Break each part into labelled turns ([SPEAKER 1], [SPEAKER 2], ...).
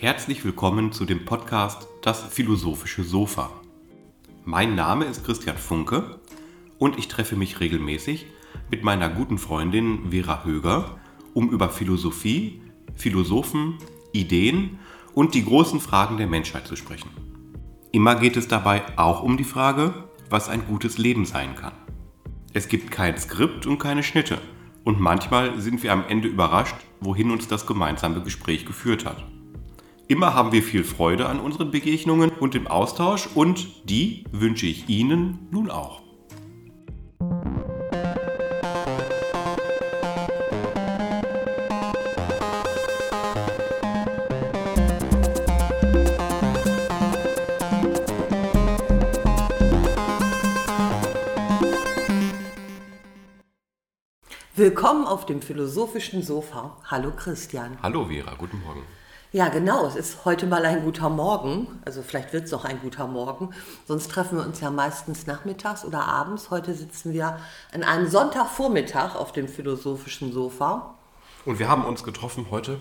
[SPEAKER 1] Herzlich willkommen zu dem Podcast Das philosophische Sofa. Mein Name ist Christian Funke und ich treffe mich regelmäßig mit meiner guten Freundin Vera Höger, um über Philosophie, Philosophen, Ideen und die großen Fragen der Menschheit zu sprechen. Immer geht es dabei auch um die Frage, was ein gutes Leben sein kann. Es gibt kein Skript und keine Schnitte. Und manchmal sind wir am Ende überrascht, wohin uns das gemeinsame Gespräch geführt hat. Immer haben wir viel Freude an unseren Begegnungen und dem Austausch und die wünsche ich Ihnen nun auch.
[SPEAKER 2] Willkommen auf dem philosophischen Sofa. Hallo Christian.
[SPEAKER 1] Hallo Vera, guten Morgen.
[SPEAKER 2] Ja, genau, es ist heute mal ein guter Morgen. Also vielleicht wird es auch ein guter Morgen. Sonst treffen wir uns ja meistens nachmittags oder abends. Heute sitzen wir an einem Sonntagvormittag auf dem philosophischen Sofa.
[SPEAKER 1] Und wir haben uns getroffen heute,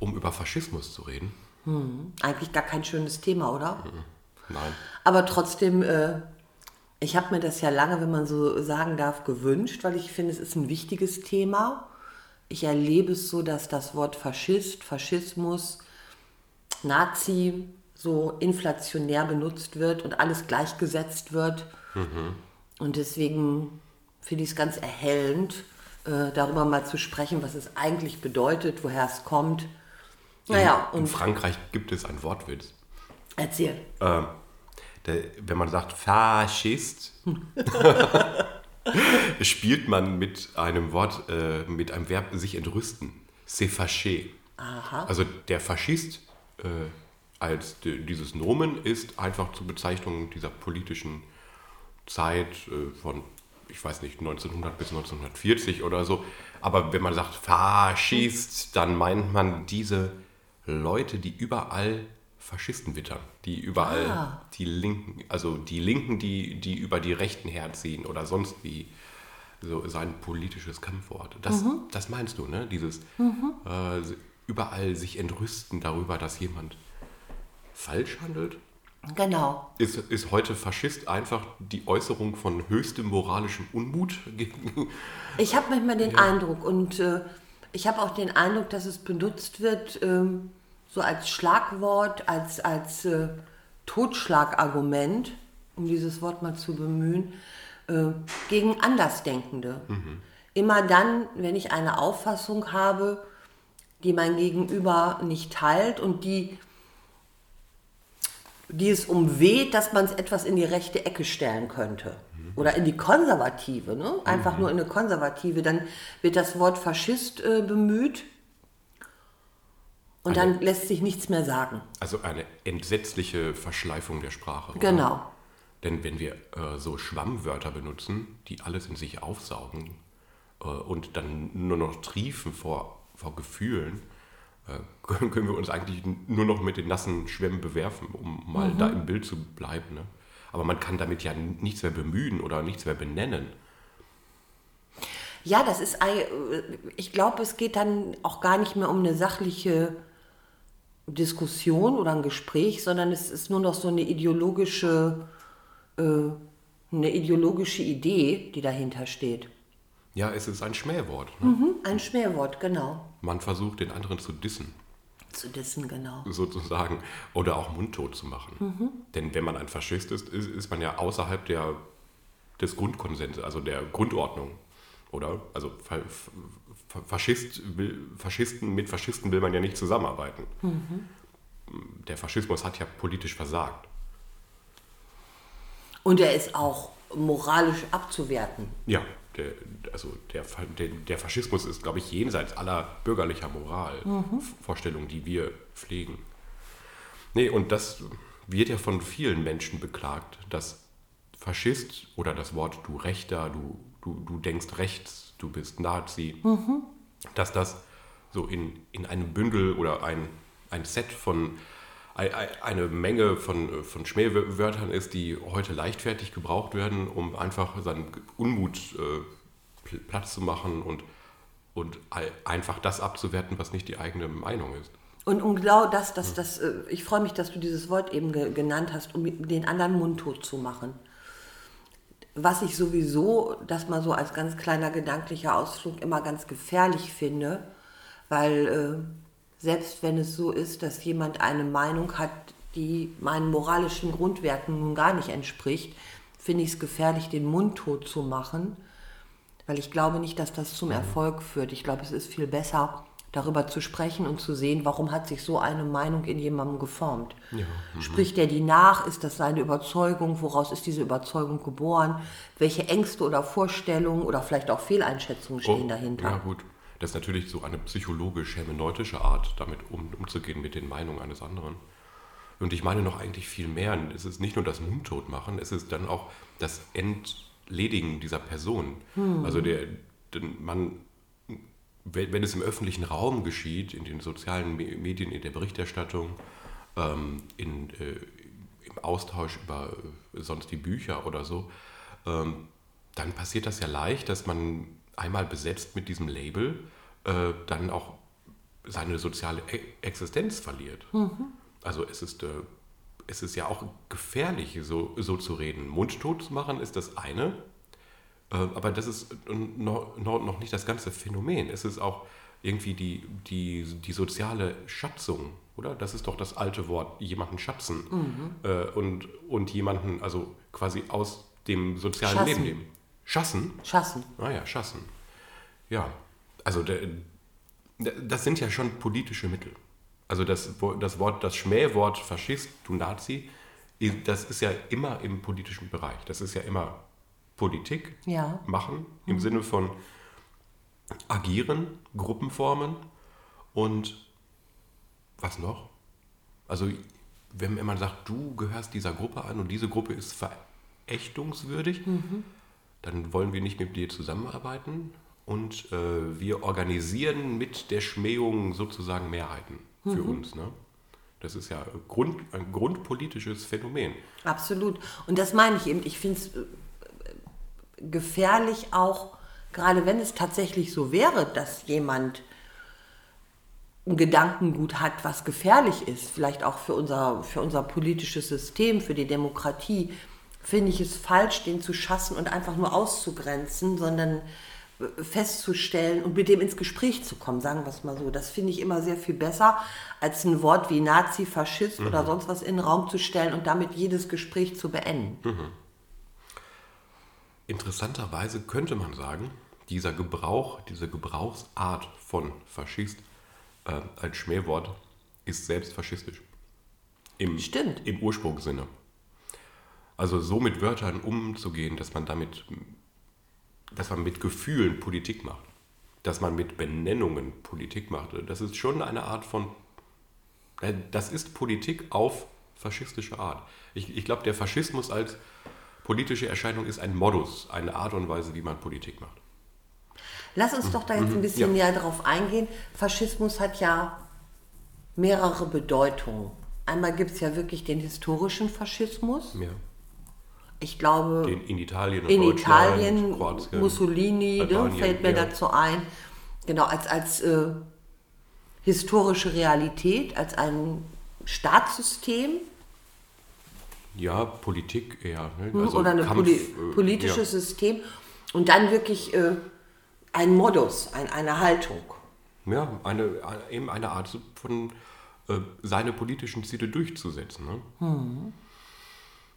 [SPEAKER 1] um über Faschismus zu reden.
[SPEAKER 2] Hm, eigentlich gar kein schönes Thema, oder?
[SPEAKER 1] Nein.
[SPEAKER 2] Aber trotzdem äh, ich habe mir das ja lange, wenn man so sagen darf, gewünscht, weil ich finde, es ist ein wichtiges Thema. Ich erlebe es so, dass das Wort Faschist, Faschismus, Nazi so inflationär benutzt wird und alles gleichgesetzt wird. Mhm. Und deswegen finde ich es ganz erhellend, äh, darüber mal zu sprechen, was es eigentlich bedeutet, woher es kommt.
[SPEAKER 1] Naja, in, in Frankreich gibt es einen Wortwitz.
[SPEAKER 2] Erzähl.
[SPEAKER 1] Ähm, der, wenn man sagt Faschist, spielt man mit einem Wort, äh, mit einem Verb sich entrüsten. C'est fâché. Aha. Also der Faschist äh, als dieses Nomen ist einfach zur Bezeichnung dieser politischen Zeit äh, von, ich weiß nicht, 1900 bis 1940 oder so. Aber wenn man sagt Faschist, dann meint man diese Leute, die überall Faschisten wittern, die überall ah. die Linken, also die Linken, die, die über die Rechten herziehen oder sonst wie so sein politisches Kampfwort. Das, mhm. das meinst du, ne? Dieses mhm. äh, überall sich entrüsten darüber, dass jemand falsch handelt.
[SPEAKER 2] Genau.
[SPEAKER 1] Ist, ist heute Faschist einfach die Äußerung von höchstem moralischem Unmut?
[SPEAKER 2] ich habe manchmal den ja. Eindruck und äh, ich habe auch den Eindruck, dass es benutzt wird. Ähm, so als Schlagwort, als, als äh, Totschlagargument, um dieses Wort mal zu bemühen, äh, gegen Andersdenkende. Mhm. Immer dann, wenn ich eine Auffassung habe, die mein Gegenüber nicht teilt und die, die es umweht, dass man es etwas in die rechte Ecke stellen könnte. Mhm. Oder in die konservative, ne? einfach mhm. nur in eine konservative. Dann wird das Wort Faschist äh, bemüht und eine, dann lässt sich nichts mehr sagen.
[SPEAKER 1] Also eine entsetzliche Verschleifung der Sprache.
[SPEAKER 2] Genau.
[SPEAKER 1] Denn wenn wir äh, so Schwammwörter benutzen, die alles in sich aufsaugen äh, und dann nur noch triefen vor, vor Gefühlen, äh, können wir uns eigentlich nur noch mit den nassen Schwämmen bewerfen, um mal mhm. da im Bild zu bleiben. Ne? Aber man kann damit ja nichts mehr bemühen oder nichts mehr benennen.
[SPEAKER 2] Ja, das ist, ich glaube, es geht dann auch gar nicht mehr um eine sachliche Diskussion oder ein Gespräch, sondern es ist nur noch so eine ideologische, äh, eine ideologische Idee, die dahinter steht.
[SPEAKER 1] Ja, es ist ein Schmähwort.
[SPEAKER 2] Ne? Mhm, ein Schmähwort, genau.
[SPEAKER 1] Man versucht, den anderen zu dissen.
[SPEAKER 2] Zu dissen, genau.
[SPEAKER 1] Sozusagen. Oder auch mundtot zu machen. Mhm. Denn wenn man ein Faschist ist, ist, ist man ja außerhalb der, des Grundkonsens, also der Grundordnung. Oder? Also Faschist Faschisten, mit Faschisten will man ja nicht zusammenarbeiten. Mhm. Der Faschismus hat ja politisch versagt.
[SPEAKER 2] Und er ist auch moralisch abzuwerten.
[SPEAKER 1] Ja, der, also der, der, der Faschismus ist, glaube ich, jenseits aller bürgerlicher Moralvorstellungen, mhm. die wir pflegen. Nee, und das wird ja von vielen Menschen beklagt, dass Faschist oder das Wort du Rechter, du, du, du denkst rechts, du bist Nazi, mhm. dass das so in, in einem Bündel oder ein, ein Set von eine Menge von, von Schmähwörtern ist, die heute leichtfertig gebraucht werden, um einfach seinen Unmut äh, Platz zu machen und, und einfach das abzuwerten, was nicht die eigene Meinung ist.
[SPEAKER 2] Und, und genau das, das, das, äh, ich freue mich, dass du dieses Wort eben ge genannt hast, um den anderen mundtot zu machen. Was ich sowieso, das mal so als ganz kleiner gedanklicher Ausflug immer ganz gefährlich finde, weil äh, selbst wenn es so ist, dass jemand eine Meinung hat, die meinen moralischen Grundwerten nun gar nicht entspricht, finde ich es gefährlich, den Mund tot zu machen, weil ich glaube nicht, dass das zum Erfolg führt. Ich glaube, es ist viel besser, darüber zu sprechen und zu sehen, warum hat sich so eine Meinung in jemandem geformt. Ja. Mhm. Spricht er die nach? Ist das seine Überzeugung? Woraus ist diese Überzeugung geboren? Welche Ängste oder Vorstellungen oder vielleicht auch Fehleinschätzungen stehen oh, dahinter?
[SPEAKER 1] Ja gut, das ist natürlich so eine psychologisch-hermeneutische Art, damit um, umzugehen mit den Meinungen eines anderen. Und ich meine noch eigentlich viel mehr. Es ist nicht nur das Mundtot machen, es ist dann auch das Entledigen dieser Person. Hm. Also der, man wenn, es im öffentlichen Raum geschieht, in den sozialen Medien, in der Berichterstattung, ähm, in, äh, im Austausch über äh, sonst die Bücher oder so, ähm, dann passiert das ja leicht, dass man einmal besetzt mit diesem Label äh, dann auch seine soziale e Existenz verliert. Mhm. Also es ist, äh, es ist ja auch gefährlich, so, so zu reden. Mundtot zu machen ist das eine, äh, aber das ist noch nicht das ganze Phänomen. Es ist auch irgendwie die, die, die soziale Schatzung, oder? Das ist doch das alte Wort, jemanden schätzen mhm. Äh, und, und jemanden also quasi aus dem sozialen Schassen. Leben nehmen. Schassen?
[SPEAKER 2] Schassen.
[SPEAKER 1] Ah ja, Schassen. Ja, also das sind ja schon politische Mittel. Also das, das Wort, das Schmähwort Faschist, du Nazi, das ist ja immer im politischen Bereich. Das ist ja immer Politik ja. machen, im mhm. Sinne von agieren, Gruppen formen und was noch? Also wenn, man sagt, du gehörst dieser Gruppe an und diese Gruppe ist verächtungswürdig, mhm. Dann wollen wir nicht mit dir zusammenarbeiten und äh, wir organisieren mit der Schmähung sozusagen Mehrheiten für mhm. uns. Ne? Das ist ja Grund, ein grundpolitisches Phänomen.
[SPEAKER 2] Absolut. Und das meine ich eben. Ich finde es äh, gefährlich auch, gerade wenn es tatsächlich so wäre, dass jemand ein Gedankengut hat, was gefährlich ist, vielleicht auch für unser, für unser politisches System, für die Demokratie, finde ich es falsch, den zu schassen und einfach nur auszugrenzen, sondern äh, festzustellen und mit dem ins Gespräch zu kommen, sagen wir es mal so. Das finde ich immer sehr viel besser, als ein Wort wie Nazi, Faschist mhm. oder sonst was in den Raum zu stellen und damit jedes Gespräch zu beenden. Mhm.
[SPEAKER 1] Interessanterweise könnte man sagen, dieser Gebrauch, diese Gebrauchsart von Faschist äh, als Schmähwort ist selbst faschistisch. Im,
[SPEAKER 2] Stimmt.
[SPEAKER 1] Im Ursprungssinne. Also so mit Wörtern umzugehen, dass man damit, dass man mit Gefühlen Politik macht, dass man mit Benennungen Politik macht, das ist schon eine Art von, äh, das ist Politik auf faschistische Art. Ich, ich glaube, der Faschismus als politische Erscheinung ist ein Modus, eine Art und Weise, wie man Politik macht.
[SPEAKER 2] Lass uns doch da jetzt ein mhm. bisschen ja. näher drauf eingehen. Faschismus hat ja mehrere Bedeutungen. Einmal gibt es ja wirklich den historischen Faschismus. Ja. Ich glaube,
[SPEAKER 1] den in Italien,
[SPEAKER 2] in Italien Kroatien, Mussolini ne, Albanien, fällt mir ja. dazu ein. Genau, als, als äh, historische Realität, als ein Staatssystem,
[SPEAKER 1] ja, Politik eher.
[SPEAKER 2] Ne? Also Oder ein Poli äh, politisches ja. System. Und dann wirklich äh, ein Modus, ein, eine Haltung.
[SPEAKER 1] Ja, eine, eben eine Art von äh, seine politischen Ziele durchzusetzen. Ne? Mhm.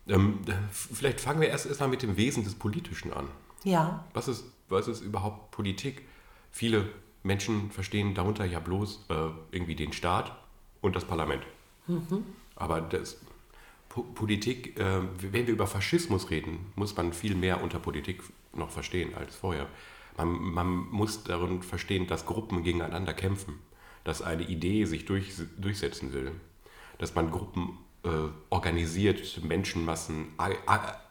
[SPEAKER 1] Ähm, vielleicht fangen wir erst erstmal mit dem Wesen des Politischen an.
[SPEAKER 2] Ja.
[SPEAKER 1] Was ist, was ist überhaupt Politik? Viele Menschen verstehen darunter ja bloß äh, irgendwie den Staat und das Parlament. Mhm. Aber das, Politik, äh, wenn wir über Faschismus reden, muss man viel mehr unter Politik noch verstehen als vorher. Man, man muss darin verstehen, dass Gruppen gegeneinander kämpfen, dass eine Idee sich durch, durchsetzen will, dass man Gruppen äh, organisiert, Menschenmassen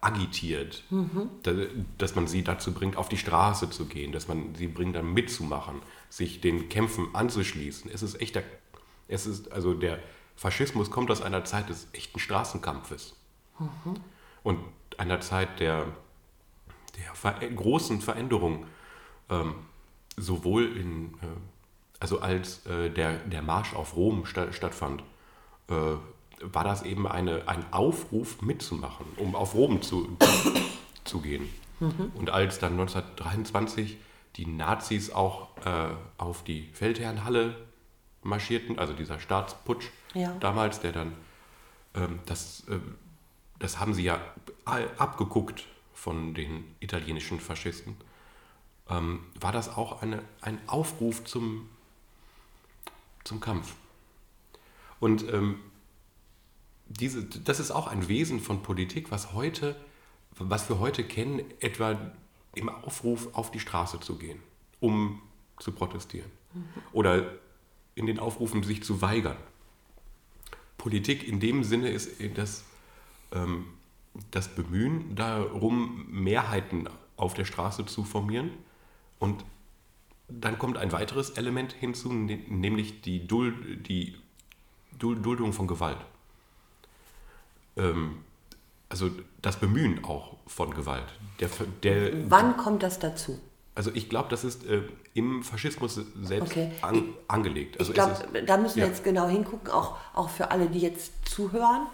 [SPEAKER 1] agitiert, mhm. da, dass man sie dazu bringt, auf die Straße zu gehen, dass man sie bringt, dann mitzumachen, sich den Kämpfen anzuschließen. Es ist echter, es ist also der Faschismus kommt aus einer Zeit des echten Straßenkampfes mhm. und einer Zeit der, der ver großen Veränderung, ähm, sowohl in, äh, also als äh, der, der Marsch auf Rom sta stattfand, äh, war das eben eine, ein Aufruf mitzumachen, um auf Rom zu, zu gehen. Mhm. Und als dann 1923 die Nazis auch äh, auf die Feldherrnhalle marschierten, also dieser Staatsputsch ja. damals, der dann, ähm, das, äh, das haben sie ja abgeguckt von den italienischen Faschisten, ähm, war das auch eine, ein Aufruf zum, zum Kampf. Und ähm, diese, das ist auch ein Wesen von Politik, was heute, was wir heute kennen, etwa im Aufruf auf die Straße zu gehen, um zu protestieren. Mhm. Oder in den Aufrufen sich zu weigern. Politik in dem Sinne ist das, ähm, das Bemühen darum, Mehrheiten auf der Straße zu formieren. Und dann kommt ein weiteres Element hinzu, ne-, nämlich die, Duld, die Duldung von Gewalt. Ähm, also das Bemühen auch von Gewalt.
[SPEAKER 2] Der, der, Wann kommt das dazu?
[SPEAKER 1] Also ich glaube, das ist äh, im Faschismus selbst okay. an, angelegt. Also
[SPEAKER 2] ich glaube, da müssen wir ja. jetzt genau hingucken, auch, auch für alle, die jetzt zuhören.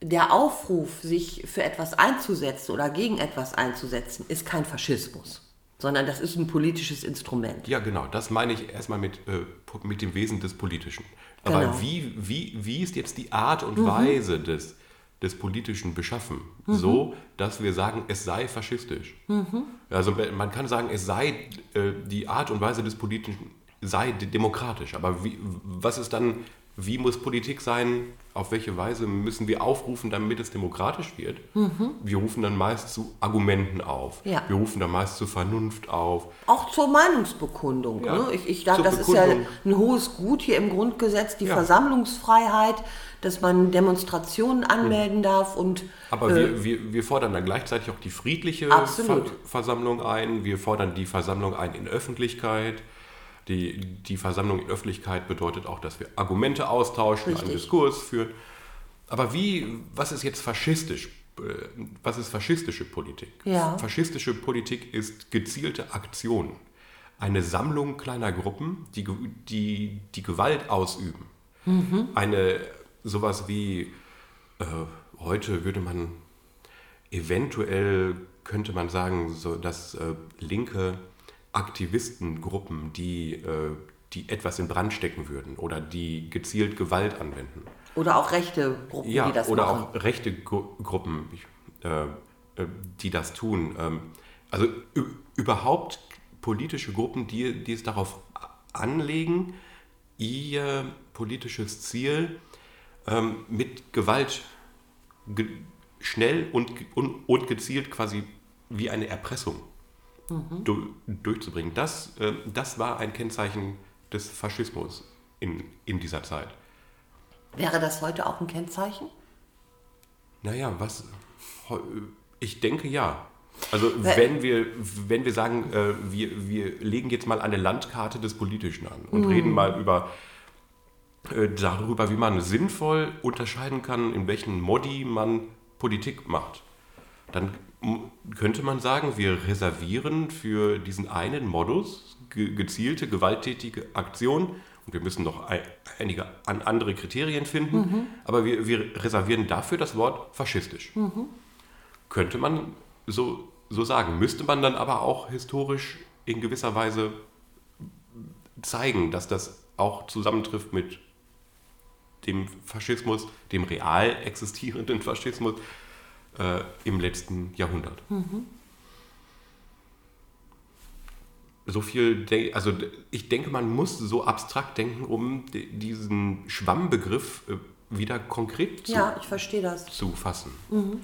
[SPEAKER 2] Der Aufruf, sich für etwas einzusetzen oder gegen etwas einzusetzen, ist kein Faschismus, sondern das ist ein politisches Instrument.
[SPEAKER 1] Ja, genau. Das meine ich erstmal mit, äh, mit dem Wesen des Politischen. Aber genau. wie, wie, wie ist jetzt die Art und mhm. Weise des des Politischen beschaffen, mhm. so dass wir sagen, es sei faschistisch. Mhm. Also man kann sagen, es sei äh, die Art und Weise des Politischen sei demokratisch, aber wie, was ist dann, wie muss Politik sein, auf welche Weise müssen wir aufrufen, damit es demokratisch wird? Mhm. Wir rufen dann meist zu Argumenten auf. Ja. Wir rufen dann meist zur Vernunft auf.
[SPEAKER 2] Auch zur Meinungsbekundung. Ja. Ne? Ich, ich glaube, das Bekundung. ist ja ein hohes Gut hier im Grundgesetz, die ja. Versammlungsfreiheit dass man Demonstrationen anmelden darf und.
[SPEAKER 1] Aber äh, wir, wir, wir fordern dann gleichzeitig auch die friedliche Ver Versammlung ein. Wir fordern die Versammlung ein in Öffentlichkeit. Die, die Versammlung in Öffentlichkeit bedeutet auch, dass wir Argumente austauschen, Richtig. einen Diskurs führen. Aber wie, was ist jetzt faschistisch? Äh, was ist faschistische Politik? Ja. Faschistische Politik ist gezielte Aktion. Eine Sammlung kleiner Gruppen, die die, die Gewalt ausüben. Mhm. Eine sowas wie, äh, heute würde man eventuell, könnte man sagen, so dass äh, linke Aktivistengruppen, die, äh, die etwas in Brand stecken würden oder die gezielt Gewalt anwenden.
[SPEAKER 2] Oder auch rechte Gruppen,
[SPEAKER 1] ja, die das oder machen. Oder auch rechte Gru Gruppen, äh, äh, die das tun. Ähm, also überhaupt politische Gruppen, die, die es darauf anlegen, ihr politisches Ziel ähm, mit Gewalt ge schnell und, und, und, gezielt quasi wie eine Erpressung mhm. du durchzubringen. Das, äh, das war ein Kennzeichen des Faschismus in, in dieser Zeit.
[SPEAKER 2] Wäre das heute auch ein Kennzeichen?
[SPEAKER 1] Naja, was? Ich denke ja. Also wenn wir, wenn wir sagen, äh, wir, wir legen jetzt mal eine Landkarte des Politischen an und mhm. reden mal über äh, darüber, wie man sinnvoll unterscheiden kann, in welchen Modi man Politik macht. Dann könnte man sagen, wir reservieren für diesen einen Modus gezielte, gewalttätige Aktionen und wir müssen noch einige andere Kriterien finden, mhm. aber wir, wir, reservieren dafür das Wort faschistisch. Mhm. Könnte man so, so sagen, müsste man dann aber auch historisch in gewisser Weise zeigen, dass das auch zusammentrifft mit dem Faschismus, dem real existierenden Faschismus äh, im letzten Jahrhundert. Mhm. So viel, also ich denke, man muss so abstrakt denken, um diesen Schwammbegriff äh, wieder konkret
[SPEAKER 2] zu, ja, ich verstehe das.
[SPEAKER 1] zu fassen. Mhm.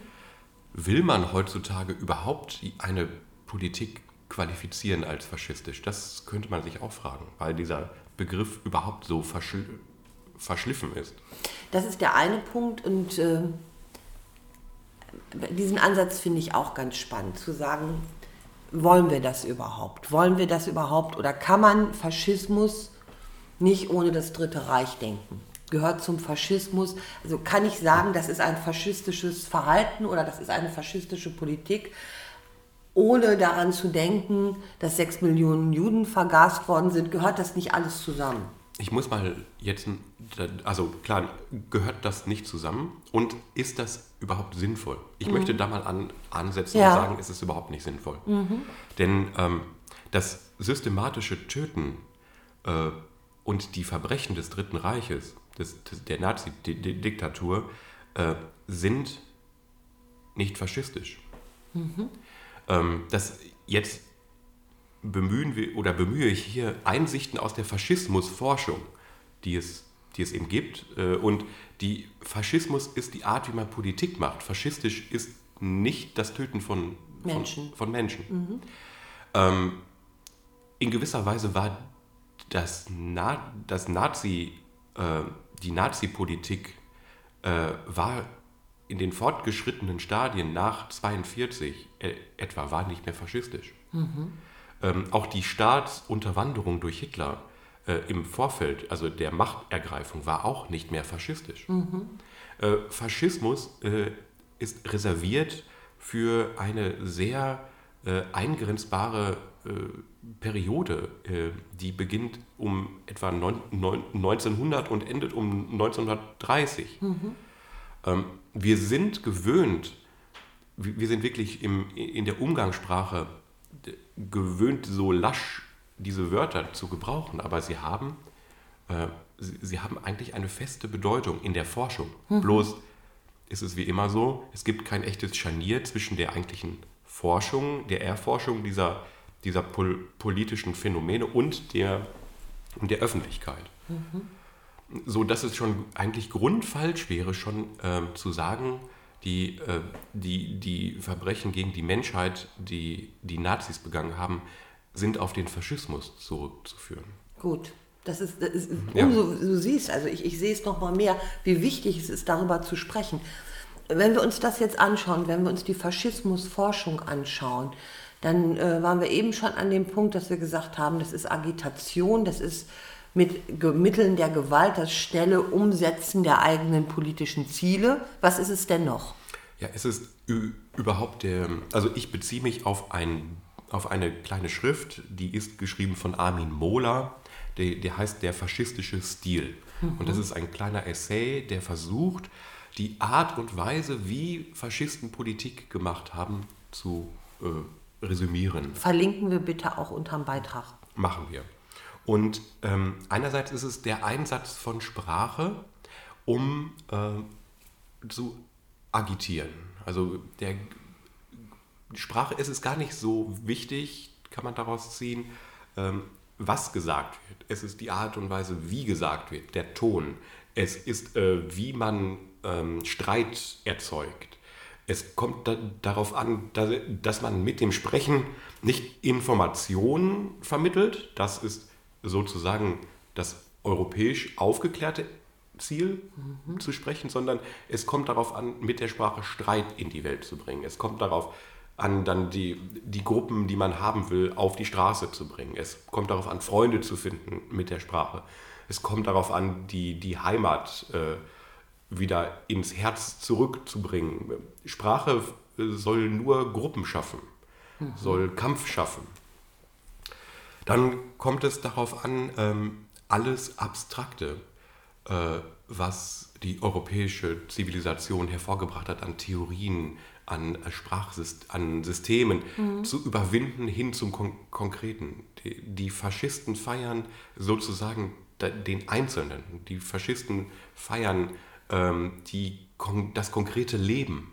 [SPEAKER 1] Will man heutzutage überhaupt eine Politik qualifizieren als faschistisch? Das könnte man sich auch fragen, weil dieser Begriff überhaupt so verschl verschliffen ist.
[SPEAKER 2] Das ist der eine Punkt und äh, diesen Ansatz finde ich auch ganz spannend, zu sagen, wollen wir das überhaupt? Wollen wir das überhaupt? Oder kann man Faschismus nicht ohne das Dritte Reich denken? Gehört zum Faschismus? Also kann ich sagen, das ist ein faschistisches Verhalten oder das ist eine faschistische Politik, ohne daran zu denken, dass sechs Millionen Juden vergast worden sind. Gehört das nicht alles zusammen?
[SPEAKER 1] Ich muss mal jetzt, also klar, gehört das nicht zusammen und ist das überhaupt sinnvoll? Ich mhm. möchte da mal an, ansetzen ja. und sagen, ist es überhaupt nicht sinnvoll. Mhm. Denn ähm, das systematische Töten äh, und die Verbrechen des Dritten Reiches, des, des, der Nazi-Diktatur, äh, sind nicht faschistisch. Mhm. Ähm, das jetzt bemühen wir oder bemühe ich hier Einsichten aus der Faschismusforschung, die es, die es eben gibt. Äh, und die Faschismus ist die Art, wie man Politik macht. Faschistisch ist nicht das Töten von Menschen. Von, von Menschen. Mhm. Ähm, in gewisser Weise war das, Na, das Nazi, äh, die Nazi-Politik äh, war in den fortgeschrittenen Stadien nach 1942 äh, etwa war nicht mehr faschistisch. Mhm. Ähm, auch die Staatsunterwanderung durch Hitler äh, im Vorfeld, also der Machtergreifung, war auch nicht mehr faschistisch. Mhm. Äh, Faschismus äh, ist reserviert für eine sehr äh, eingrenzbare äh, Periode, äh, die beginnt um etwa 1900 und endet um 1930. Mhm. Ähm, wir sind gewöhnt, wir sind wirklich im, in der Umgangssprache gewöhnt, so lasch diese Wörter zu gebrauchen, aber sie haben, äh, sie, sie, haben eigentlich eine feste Bedeutung in der Forschung. Mhm. Bloß ist es wie immer so, es gibt kein echtes Scharnier zwischen der eigentlichen Forschung, der Erforschung dieser, dieser pol politischen Phänomene und der, und der Öffentlichkeit. Mhm. So dass es schon eigentlich grundfalsch wäre, schon äh, zu sagen, die, äh, die, die Verbrechen gegen die Menschheit, die die Nazis begangen haben, sind auf den Faschismus zurückzuführen.
[SPEAKER 2] Gut. Das ist, das ist ja. umso, du siehst, also ich, ich sehe es noch mal mehr, wie wichtig es ist, darüber zu sprechen. Wenn wir uns das jetzt anschauen, wenn wir uns die Faschismusforschung anschauen, dann äh, waren wir eben schon an dem Punkt, dass wir gesagt haben, das ist Agitation, das ist mit Mitteln der Gewalt das schnelle Umsetzen der eigenen politischen Ziele. Was ist es denn noch?
[SPEAKER 1] Ja, es ist überhaupt der, also ich beziehe mich auf, ein, auf eine kleine Schrift, die ist geschrieben von Armin Mohler, der, der heißt Der faschistische Stil. Mhm. Und das ist ein kleiner Essay, der versucht, die Art und Weise, wie Faschisten Politik gemacht haben, zu äh, resümieren.
[SPEAKER 2] Verlinken wir bitte auch unterm Beitrag.
[SPEAKER 1] Machen wir. Und ähm, einerseits ist es der Einsatz von Sprache, um äh, zu agitieren. Also der Sprache ist es gar nicht so wichtig, kann man daraus ziehen, ähm, was gesagt wird. Es ist die Art und Weise, wie gesagt wird, der Ton. Es ist, äh, wie man ähm, Streit erzeugt. Es kommt da, darauf an, dass, dass man mit dem Sprechen nicht Informationen vermittelt. Das ist sozusagen das europäisch aufgeklärte Ziel mhm. zu sprechen, sondern es kommt darauf an, mit der Sprache Streit in die Welt zu bringen. Es kommt darauf an, dann die, die Gruppen, die man haben will, auf die Straße zu bringen. Es kommt darauf an, Freunde zu finden mit der Sprache. Es kommt darauf an, die, die Heimat äh, wieder ins Herz zurückzubringen. Sprache soll nur Gruppen schaffen, mhm. soll Kampf schaffen. Dann kommt es darauf an, ähm, alles Abstrakte, äh, was die europäische Zivilisation hervorgebracht hat an Theorien, an Sprachsystemen, an Systemen mhm. zu überwinden hin zum Kon Konkreten. Die, die, Faschisten feiern sozusagen den Einzelnen. Die Faschisten feiern ähm, die, das konkrete Leben.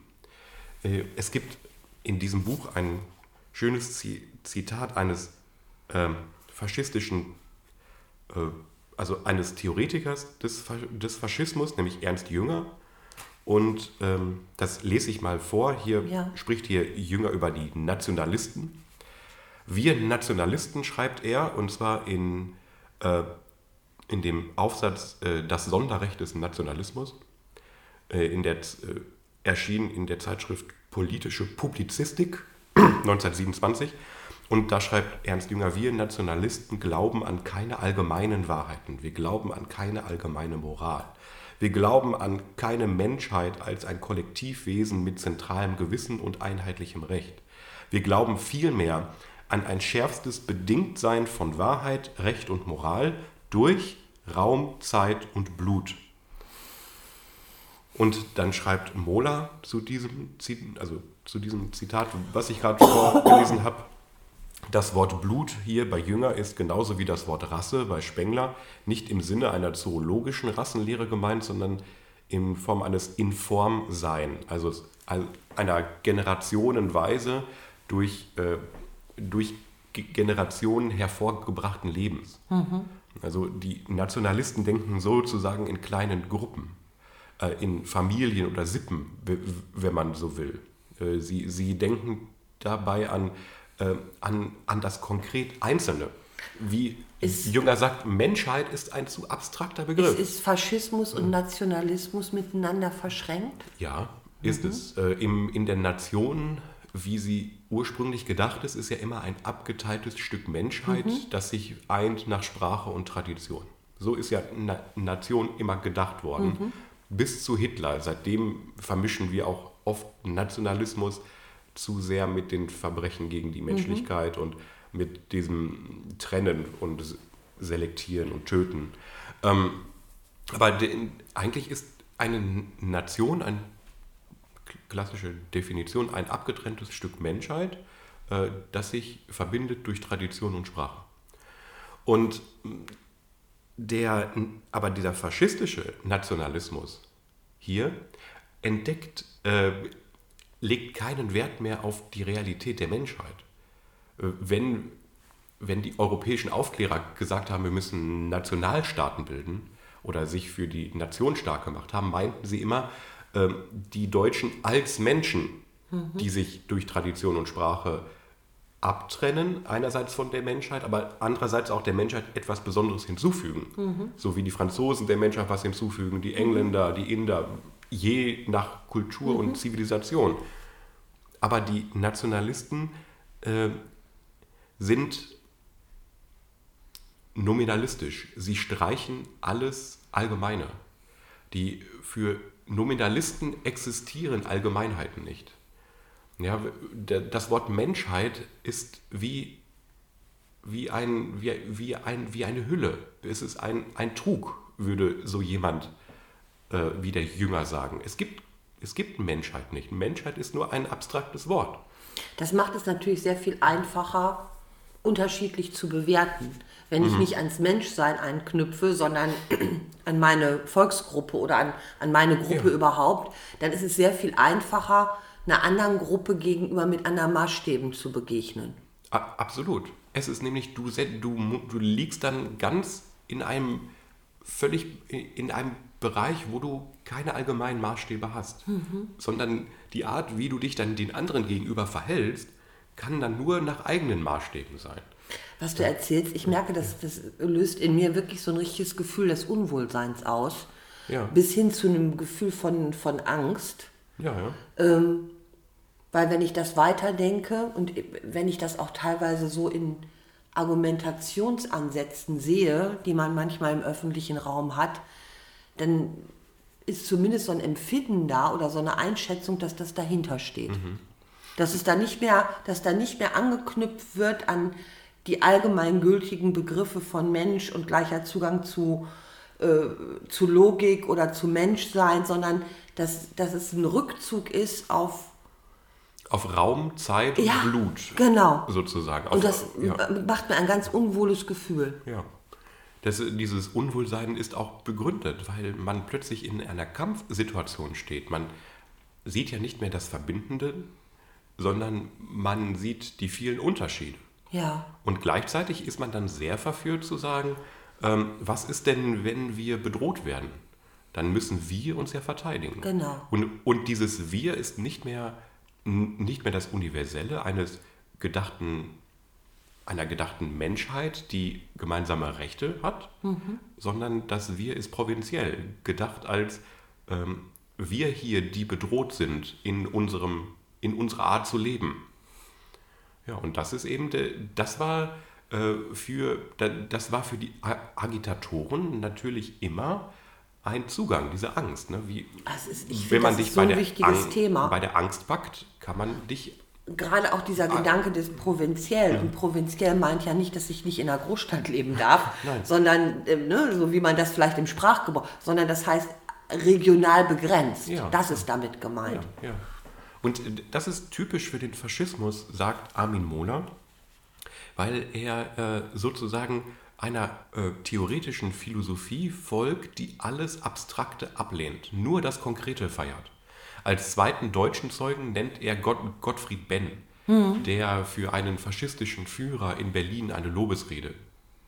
[SPEAKER 1] Äh, es gibt in diesem Buch ein schönes Zitat eines ähm, faschistischen, äh, also eines Theoretikers des, des Faschismus, nämlich Ernst Jünger. Und ähm, das lese ich mal vor. Hier ja. spricht hier Jünger über die Nationalisten. Wir Nationalisten, schreibt er, und zwar in, äh, in dem Aufsatz äh, Das Sonderrecht des Nationalismus, äh, in der, äh, erschien in der Zeitschrift Politische Publizistik 1927. Und da schreibt Ernst Jünger, wir Nationalisten glauben an keine allgemeinen Wahrheiten, wir glauben an keine allgemeine Moral. Wir glauben an keine Menschheit als ein Kollektivwesen mit zentralem Gewissen und einheitlichem Recht. Wir glauben vielmehr an ein schärfstes Bedingtsein von Wahrheit, Recht und Moral durch Raum, Zeit und Blut. Und dann schreibt Mola zu diesem, also zu diesem Zitat, was ich gerade vorgelesen habe, das Wort Blut hier bei Jünger ist genauso wie das Wort Rasse bei Spengler nicht im Sinne einer zoologischen Rassenlehre gemeint, sondern in Form eines Informsein, also einer generationenweise durch, äh, durch Generationen hervorgebrachten Lebens. Mhm. Also die Nationalisten denken sozusagen in kleinen Gruppen, äh, in Familien oder Sippen, wenn man so will. Äh, sie, sie denken dabei an, äh, an, an das konkret Einzelne. Wie ist, Jünger sagt, Menschheit ist ein zu abstrakter Begriff.
[SPEAKER 2] Ist, ist Faschismus und Nationalismus miteinander verschränkt?
[SPEAKER 1] Ja, ist mhm. es. Äh, im, in der Nation, wie sie ursprünglich gedacht ist, ist ja immer ein abgeteiltes Stück Menschheit, mhm. das sich eint nach Sprache und Tradition. So ist ja Na Nation immer gedacht worden. Mhm. Bis zu Hitler. Seitdem vermischen wir auch oft Nationalismus zu sehr mit den Verbrechen gegen die mhm. Menschlichkeit und mit diesem Trennen und Selektieren und Töten. Ähm, aber de, eigentlich ist eine Nation, eine klassische Definition, ein abgetrenntes Stück Menschheit, äh, das sich verbindet durch Tradition und Sprache. Und der, aber dieser faschistische Nationalismus hier entdeckt, äh, legt keinen Wert mehr auf die Realität der Menschheit. Äh, wenn, wenn die europäischen Aufklärer gesagt haben, wir müssen Nationalstaaten bilden oder sich für die Nation stark gemacht haben, meinten sie immer ähm, die Deutschen als Menschen, mhm. die sich durch Tradition und Sprache abtrennen, einerseits von der Menschheit, aber andererseits auch der Menschheit etwas Besonderes hinzufügen. Mhm. So wie die Franzosen der Menschheit was hinzufügen, die Engländer, die Inder, je nach Kultur mhm. und Zivilisation. Aber die Nationalisten äh, sind nominalistisch. Sie streichen alles Allgemeine. Die für Nominalisten existieren Allgemeinheiten nicht. Ja, das Wort Menschheit ist wie, wie, ein, wie, wie, ein, wie eine Hülle. Es ist ein, ein Trug, würde so jemand äh, wie der Jünger sagen. Es gibt, es gibt Menschheit nicht. Menschheit ist nur ein abstraktes Wort.
[SPEAKER 2] Das macht es natürlich sehr viel einfacher, unterschiedlich zu bewerten. Wenn ich mhm. nicht ans Menschsein einknüpfe, sondern an meine Volksgruppe oder an, an meine Gruppe ja. überhaupt, dann ist es sehr viel einfacher, einer anderen Gruppe gegenüber mit anderen Maßstäben zu begegnen.
[SPEAKER 1] Absolut. Es ist nämlich, du, du, du liegst dann ganz in einem völlig in einem Bereich, wo du keine allgemeinen Maßstäbe hast, mhm. sondern die Art, wie du dich dann den anderen gegenüber verhältst, kann dann nur nach eigenen Maßstäben sein.
[SPEAKER 2] Was du erzählst, ich merke, dass das löst in mir wirklich so ein richtiges Gefühl des Unwohlseins aus, ja. bis hin zu einem Gefühl von, von Angst.
[SPEAKER 1] Ja, ja.
[SPEAKER 2] Ähm, weil wenn ich das weiterdenke und wenn ich das auch teilweise so in Argumentationsansätzen sehe, die man manchmal im öffentlichen Raum hat, dann ist zumindest so ein Empfinden da oder so eine Einschätzung, dass das dahinter steht. Mhm. Dass es da nicht mehr, dass da nicht mehr angeknüpft wird an die allgemeingültigen Begriffe von Mensch und gleicher Zugang zu, äh, zu Logik oder zu Menschsein, sondern dass, dass es ein Rückzug ist auf
[SPEAKER 1] auf Raum, Zeit und
[SPEAKER 2] ja,
[SPEAKER 1] Blut.
[SPEAKER 2] Genau.
[SPEAKER 1] Sozusagen. Auf,
[SPEAKER 2] und das ja. macht mir ein ganz unwohles Gefühl.
[SPEAKER 1] Ja. Das, dieses Unwohlsein ist auch begründet, weil man plötzlich in einer Kampfsituation steht. Man sieht ja nicht mehr das Verbindende, sondern man sieht die vielen Unterschiede.
[SPEAKER 2] Ja.
[SPEAKER 1] Und gleichzeitig ist man dann sehr verführt zu sagen, ähm, was ist denn, wenn wir bedroht werden? Dann müssen wir uns ja verteidigen.
[SPEAKER 2] Genau.
[SPEAKER 1] Und, und dieses Wir ist nicht mehr, nicht mehr das Universelle eines gedachten, einer gedachten Menschheit, die gemeinsame Rechte hat, mhm. sondern das Wir ist provinziell, gedacht als ähm, wir hier, die bedroht sind in unserem in unserer Art zu leben. Ja, und das ist eben, das war äh, für, das war für die Agitatoren natürlich immer ein Zugang, diese Angst. Ne? Wie,
[SPEAKER 2] ist, wenn man dich so bei, der
[SPEAKER 1] Ang Thema. bei der Angst packt, kann man dich
[SPEAKER 2] gerade auch dieser Gedanke des Provinziell. Und Provinziell meint ja nicht, dass ich nicht in einer Großstadt leben darf, sondern, äh, ne, so wie man das vielleicht im Sprachgebrauch, sondern das heißt regional begrenzt. Ja. Das ist damit gemeint.
[SPEAKER 1] Ja, ja. Und äh, das ist typisch für den Faschismus, sagt Armin Mohler, weil er äh, sozusagen einer äh, theoretischen Philosophie folgt, die alles Abstrakte ablehnt, nur das Konkrete feiert. Als zweiten deutschen Zeugen nennt er Gott, Gottfried Benn, mhm. der für einen faschistischen Führer in Berlin eine Lobesrede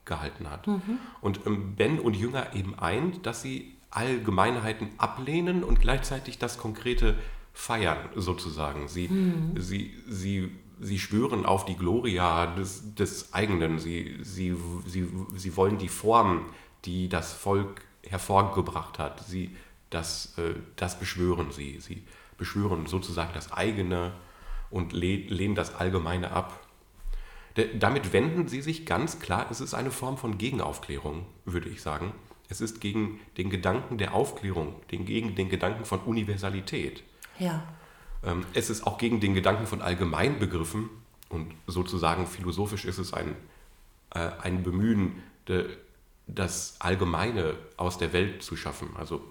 [SPEAKER 1] gehalten hat. Mhm. Und ähm, Benn und Jünger eben eint, dass sie Allgemeinheiten ablehnen und gleichzeitig das Konkrete feiern, sozusagen. Sie, mhm. sie, sie, sie schwören auf die Gloria des, des eigenen. Sie, sie, sie, sie wollen die Form, die das Volk hervorgebracht hat. Sie, das, äh, das beschwören sie. Sie beschwören sozusagen das eigene und lehnen das Allgemeine ab. Damit wenden sie sich ganz klar, es ist eine Form von Gegenaufklärung, würde ich sagen. Es ist gegen den Gedanken der Aufklärung, gegen den Gedanken von Universalität.
[SPEAKER 2] Ja.
[SPEAKER 1] Ähm, es ist auch gegen den Gedanken von Allgemeinbegriffen und sozusagen philosophisch ist es ein, äh, ein Bemühen, das Allgemeine aus der Welt zu schaffen. Also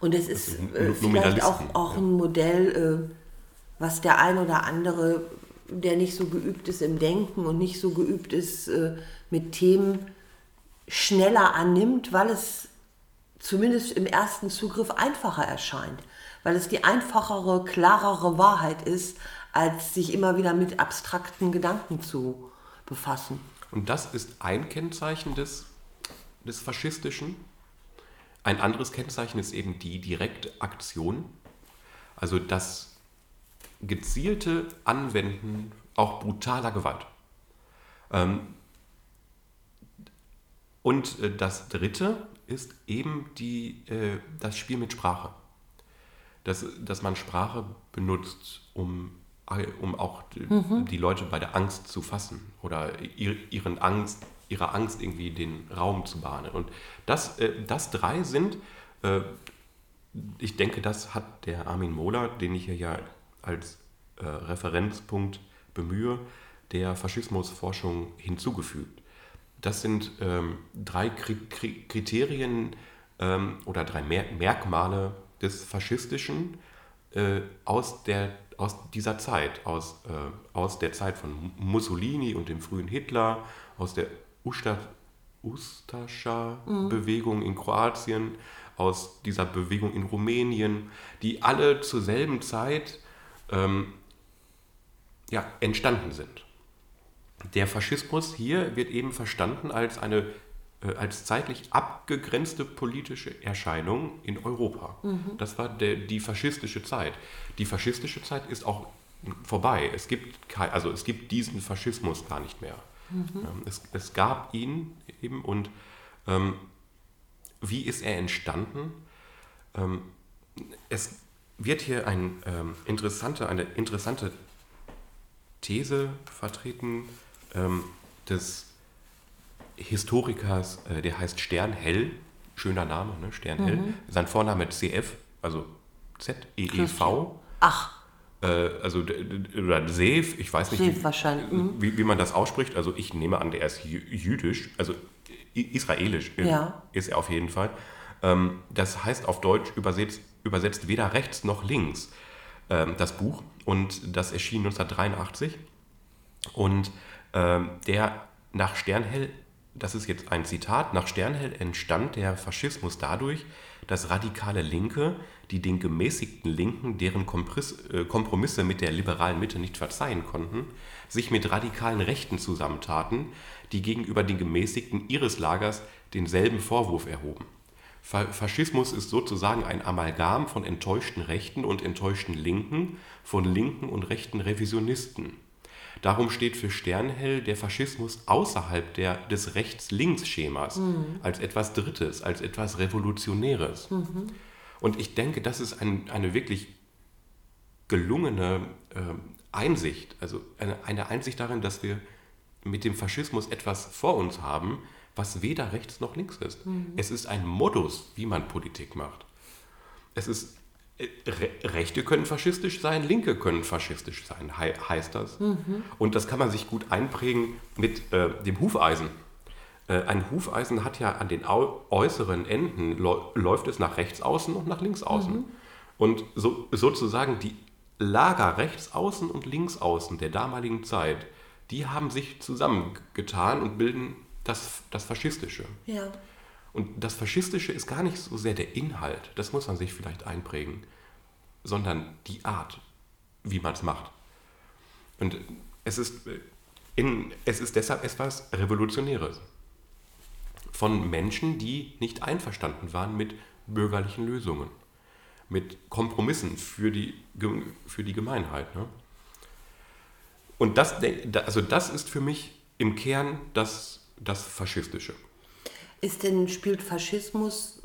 [SPEAKER 2] und es ist äh, vielleicht auch, auch ein Modell, äh, was der ein oder andere, der nicht so geübt ist im Denken und nicht so geübt ist äh, mit Themen, schneller annimmt, weil es zumindest im ersten Zugriff einfacher erscheint. Weil es die einfachere, klarere Wahrheit ist, als sich immer wieder mit abstrakten Gedanken zu befassen.
[SPEAKER 1] Und das ist ein Kennzeichen des, des Faschistischen, ein anderes Kennzeichen ist eben die direkte Aktion, also das gezielte Anwenden auch brutaler Gewalt. Ähm, und äh, das Dritte ist eben die, äh, das Spiel mit Sprache. Dass, dass man Sprache benutzt, um, um auch mhm. die Leute bei der Angst zu fassen oder ihren Angst, ihrer Angst irgendwie den Raum zu bahnen. Und das, äh, das drei sind, äh, ich denke, das hat der Armin Mohler, den ich hier ja als äh, Referenzpunkt bemühe, der Faschismusforschung hinzugefügt. Das sind ähm, drei Kriterien ähm, oder drei Mer Merkmale des Faschistischen äh, aus, der, aus dieser Zeit, aus, äh, aus der Zeit von Mussolini und dem frühen Hitler, aus der Ustascha-Bewegung mhm. in Kroatien, aus dieser Bewegung in Rumänien, die alle zur selben Zeit ähm, ja, entstanden sind. Der Faschismus hier wird eben verstanden als eine äh, als zeitlich abgegrenzte politische Erscheinung in Europa. Mhm. Das war der, die faschistische Zeit. Die faschistische Zeit ist auch vorbei. Es gibt, kein, also es gibt diesen Faschismus gar nicht mehr. Mhm. Es, es, gab ihn eben und ähm, wie ist er entstanden? Ähm, es wird hier ein, ähm, interessante, eine interessante These vertreten ähm, des Historikers, äh, der heißt Sternhell, schöner Name, ne? Sternhell. Mhm. Sein Vorname CF, also Z-E-E-V.
[SPEAKER 2] Ach
[SPEAKER 1] also oder Sev, ich weiß nicht,
[SPEAKER 2] wahrscheinlich.
[SPEAKER 1] Mhm. Wie, wie, man das ausspricht. Also ich nehme an, der ist jüdisch, also israelisch
[SPEAKER 2] ja.
[SPEAKER 1] ist er auf jeden Fall. Ähm, das heißt auf Deutsch übersetzt, übersetzt weder rechts noch links ähm, das Buch und das erschien 1983 und ähm, der nach Sternhell, das ist jetzt ein Zitat, nach Sternhell entstand der Faschismus dadurch, dass radikale Linke die den gemäßigten Linken, deren äh, Kompromisse mit der liberalen Mitte nicht verzeihen konnten, sich mit radikalen Rechten zusammentaten, die gegenüber den Gemäßigten ihres Lagers denselben Vorwurf erhoben. Faschismus ist sozusagen ein Amalgam von enttäuschten Rechten und enttäuschten Linken, von linken und rechten Revisionisten. Darum steht für Sternhell der Faschismus außerhalb der, des Rechts-Links-Schemas, mhm. als etwas Drittes, als etwas Revolutionäres. Mhm. Und ich denke, das ist ein, eine wirklich gelungene äh, Einsicht, also eine, eine Einsicht darin, dass wir mit dem Faschismus etwas vor uns haben, was weder rechts noch links ist. Mhm. Es ist ein Modus, wie man Politik macht. Es ist, Rechte können faschistisch sein, Linke können faschistisch sein, he heißt das. Mhm. Und das kann man sich gut einprägen mit äh, dem Hufeisen. Äh, ein Hufeisen hat ja an den äußeren Enden läuft es nach rechts außen und nach links außen. Mhm. Und so, sozusagen die Lager rechts außen und links außen der damaligen Zeit, die haben sich zusammengetan und bilden das, das Faschistische.
[SPEAKER 2] Ja.
[SPEAKER 1] Und das Faschistische ist gar nicht so sehr der Inhalt, das muss man sich vielleicht einprägen, sondern die Art, wie man es macht. Und es ist, in, es ist deshalb etwas Revolutionäres von Menschen, die nicht einverstanden waren mit bürgerlichen Lösungen, mit Kompromissen für die, für die Gemeinheit. Ne? Und das, also das ist für mich im Kern das, das Faschistische.
[SPEAKER 2] Ist denn, spielt Faschismus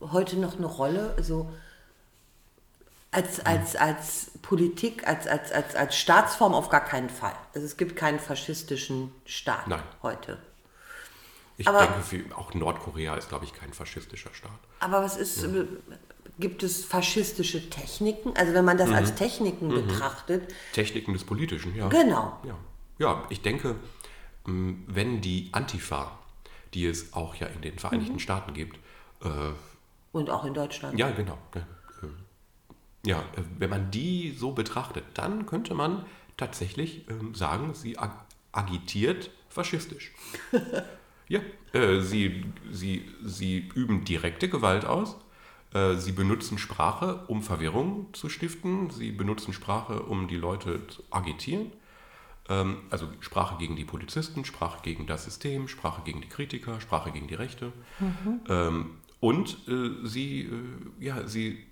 [SPEAKER 2] heute noch eine Rolle? Also als, als, als Politik, als, als, als, als Staatsform auf gar keinen Fall. Also es gibt keinen faschistischen Staat
[SPEAKER 1] Nein.
[SPEAKER 2] heute.
[SPEAKER 1] Ich aber, denke, auch Nordkorea ist, glaube ich, kein faschistischer Staat.
[SPEAKER 2] Aber was ist, ja. gibt es faschistische Techniken? Also wenn man das mhm. als Techniken mhm. betrachtet.
[SPEAKER 1] Techniken des Politischen, ja.
[SPEAKER 2] Genau.
[SPEAKER 1] Ja, ja ich denke, wenn die Antifa die es auch ja in den Vereinigten mhm. Staaten gibt. Äh,
[SPEAKER 2] Und auch in Deutschland.
[SPEAKER 1] Ja, genau. Äh, ja, äh, wenn man die so betrachtet, dann könnte man tatsächlich ähm, sagen, sie ag agitiert faschistisch. ja, äh, sie, sie, sie üben direkte Gewalt aus. Äh, sie benutzen Sprache, um Verwirrung zu stiften. Sie benutzen Sprache, um die Leute zu agitieren. Ähm, also Sprache gegen die Polizisten, Sprache gegen das System, Sprache gegen die Kritiker, Sprache gegen die Rechte. Mhm. Ähm, und äh, sie, ja, sie,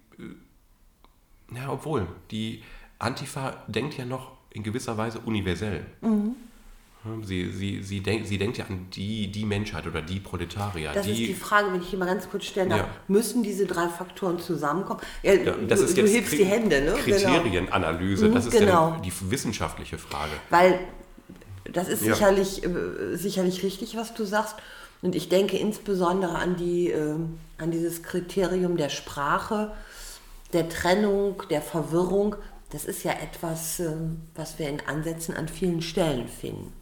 [SPEAKER 1] ja, obwohl, die Antifa denkt ja noch in gewisser Weise universell. Mhm. Sie, sie, sie, denk, sie denkt ja an die, die Menschheit oder die Proletarier.
[SPEAKER 2] Das
[SPEAKER 1] die,
[SPEAKER 2] ist die Frage, wenn ich hier mal ganz kurz stellen darf. Ja. Müssen diese drei Faktoren zusammenkommen? Ja,
[SPEAKER 1] ja, das du, ist jetzt du hebst die Hände, ne? Kriterienanalyse, genau. das ist genau. die, wissenschaftliche Frage.
[SPEAKER 2] Weil das ist sicherlich, äh, sicherlich richtig, was du sagst. Und ich denke insbesondere an, die, äh, an dieses Kriterium der Sprache, der Trennung, der Verwirrung. Das ist ja etwas, äh, was wir in Ansätzen an vielen Stellen finden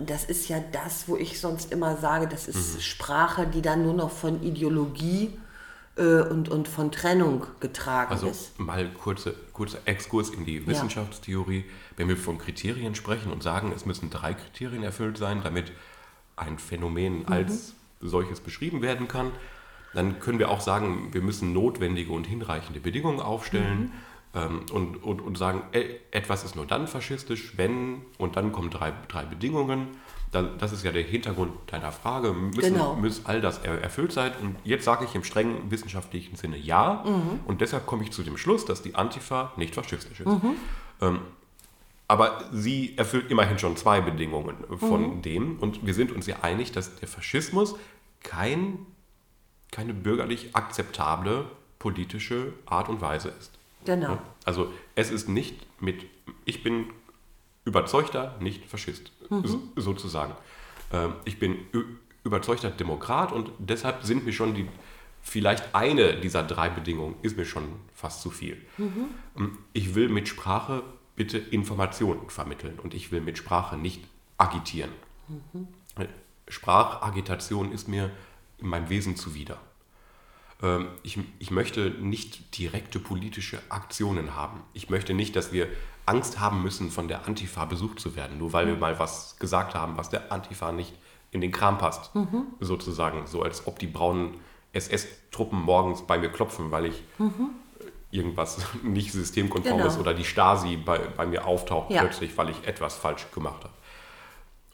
[SPEAKER 2] das ist ja das, wo ich sonst immer sage, das ist mhm. Sprache, die dann nur noch von Ideologie äh, und, und von Trennung getragen
[SPEAKER 1] also,
[SPEAKER 2] ist.
[SPEAKER 1] Also mal kurzer kurze Exkurs in die Wissenschaftstheorie. Ja. Wenn wir von Kriterien sprechen und sagen, es müssen drei Kriterien erfüllt sein, damit ein Phänomen mhm. als solches beschrieben werden kann, dann können wir auch sagen, wir müssen notwendige und hinreichende Bedingungen aufstellen. Mhm ähm, und, und, und sagen, etwas ist nur dann faschistisch, wenn, und dann kommen drei, drei Bedingungen. Das ist ja der Hintergrund deiner Frage. Müssen, genau. muss all das erfüllt sein? Und jetzt sage ich im strengen wissenschaftlichen Sinne ja. Mhm. Und deshalb komme ich zu dem Schluss, dass die Antifa nicht faschistisch ist. Mhm. Ähm, aber sie erfüllt immerhin schon zwei Bedingungen von mhm. dem. Und wir sind uns ja einig, dass der Faschismus kein, keine bürgerlich akzeptable politische Art und Weise ist.
[SPEAKER 2] Genau.
[SPEAKER 1] Also es ist nicht mit, ich bin überzeugter Nicht-Faschist, mhm. sozusagen. Ähm, ich bin überzeugter Demokrat und deshalb sind mir schon die, vielleicht eine dieser drei Bedingungen ist mir schon fast zu viel. Mhm. Ähm, ich will mit Sprache bitte Informationen vermitteln und ich will mit Sprache nicht agitieren. Mhm. Sprachagitation ist mir meinem Wesen zuwider. Ähm, ich, ich möchte nicht direkte politische Aktionen haben. Ich möchte nicht, dass wir Angst haben müssen, von der Antifa besucht zu werden, nur weil wir mhm. mal was gesagt haben, was der Antifa nicht in den Kram passt, mhm. sozusagen. So als ob die braunen SS-Truppen morgens bei mir klopfen, weil ich mhm. irgendwas nicht systemkonform genau. ist oder die Stasi bei, bei mir auftaucht ja. plötzlich, weil ich etwas falsch gemacht habe.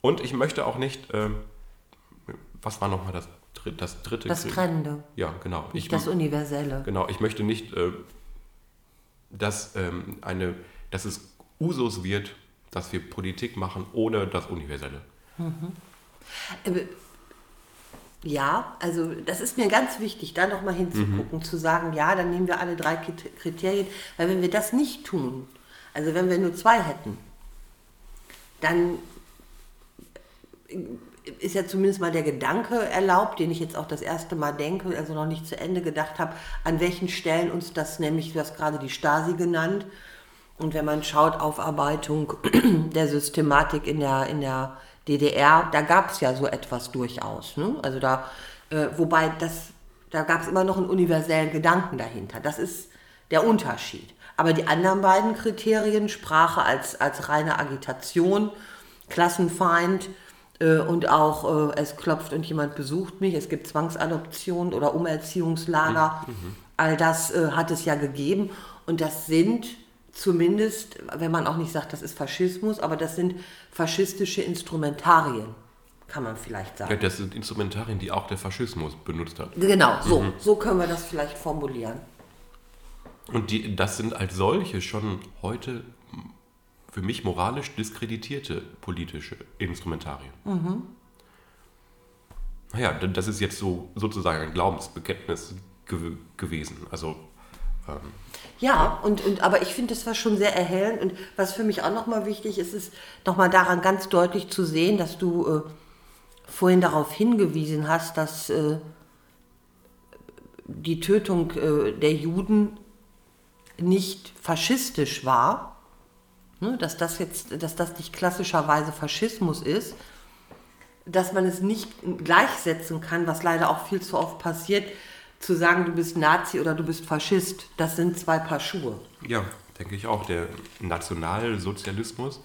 [SPEAKER 1] Und ich möchte auch nicht, äh, was war nochmal das das dritte
[SPEAKER 2] Das Trennende.
[SPEAKER 1] Ja, genau.
[SPEAKER 2] Ich, das Universelle.
[SPEAKER 1] Genau, ich möchte nicht, äh, dass, ähm, eine, dass es Usus wird, dass wir Politik machen ohne das Universelle. Mhm.
[SPEAKER 2] Äh, ja, also das ist mir ganz wichtig, da nochmal hinzugucken, mhm. zu sagen, ja, dann nehmen wir alle drei Kriterien, weil wenn wir das nicht tun, also wenn wir nur zwei hätten, dann ist ja zumindest mal der Gedanke erlaubt, den ich jetzt auch das erste Mal denke, also noch nicht zu Ende gedacht habe, an welchen Stellen uns das nämlich, du hast gerade die Stasi genannt, und wenn man schaut, Aufarbeitung der Systematik in der, in der DDR, da gab es ja so etwas durchaus. Ne? Also da, äh, wobei das, da gab es immer noch einen universellen Gedanken dahinter. Das ist der Unterschied. Aber die anderen beiden Kriterien, Sprache als, als reine Agitation, Klassenfeind und auch äh, es klopft und jemand besucht mich, es gibt Zwangsadoption oder Umerziehungslager, mhm. all das äh, hat es ja gegeben. Und das sind zumindest, wenn man auch nicht sagt, das ist Faschismus, aber das sind faschistische Instrumentarien, kann man vielleicht sagen. Ja,
[SPEAKER 1] das sind Instrumentarien, die auch der Faschismus benutzt hat.
[SPEAKER 2] Genau, so, mhm. so können wir das vielleicht formulieren.
[SPEAKER 1] Und die, das sind als solche schon heute für mich moralisch diskreditierte politische Instrumentarien. Mhm. Naja, das ist jetzt so sozusagen ein Glaubensbekenntnis ge gewesen. Also
[SPEAKER 2] ähm, ja, und, und aber ich finde, das war schon sehr erhellend. Und was für mich auch nochmal wichtig ist, ist nochmal daran ganz deutlich zu sehen, dass du äh, vorhin darauf hingewiesen hast, dass äh, die Tötung äh, der Juden nicht faschistisch war, ne, dass das jetzt, dass das nicht klassischerweise Faschismus ist, dass man es nicht gleichsetzen kann, was leider auch viel zu oft passiert, zu sagen, du bist Nazi oder du bist Faschist, das sind zwei Paar Schuhe.
[SPEAKER 1] Ja, denke ich auch. Der Nationalsozialismus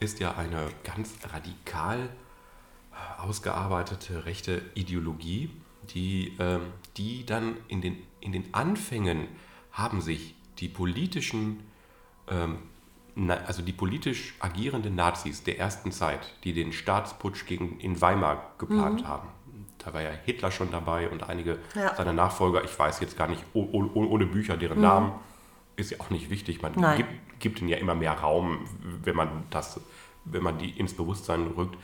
[SPEAKER 1] ist ja eine ganz radikal ausgearbeitete rechte Ideologie, die, äh, die dann in den, in den Anfängen haben sich die politischen, ähm, also die politisch agierenden Nazis der ersten Zeit, die den Staatsputsch gegen, in Weimar geplant mhm. haben, da war ja Hitler schon dabei und einige ja. seiner Nachfolger, ich weiß jetzt gar nicht, ohne Bücher, deren mhm. Namen ist ja auch nicht wichtig. Man gibt, gibt ihnen ja immer mehr Raum, wenn man das, wenn man die ins Bewusstsein rückt.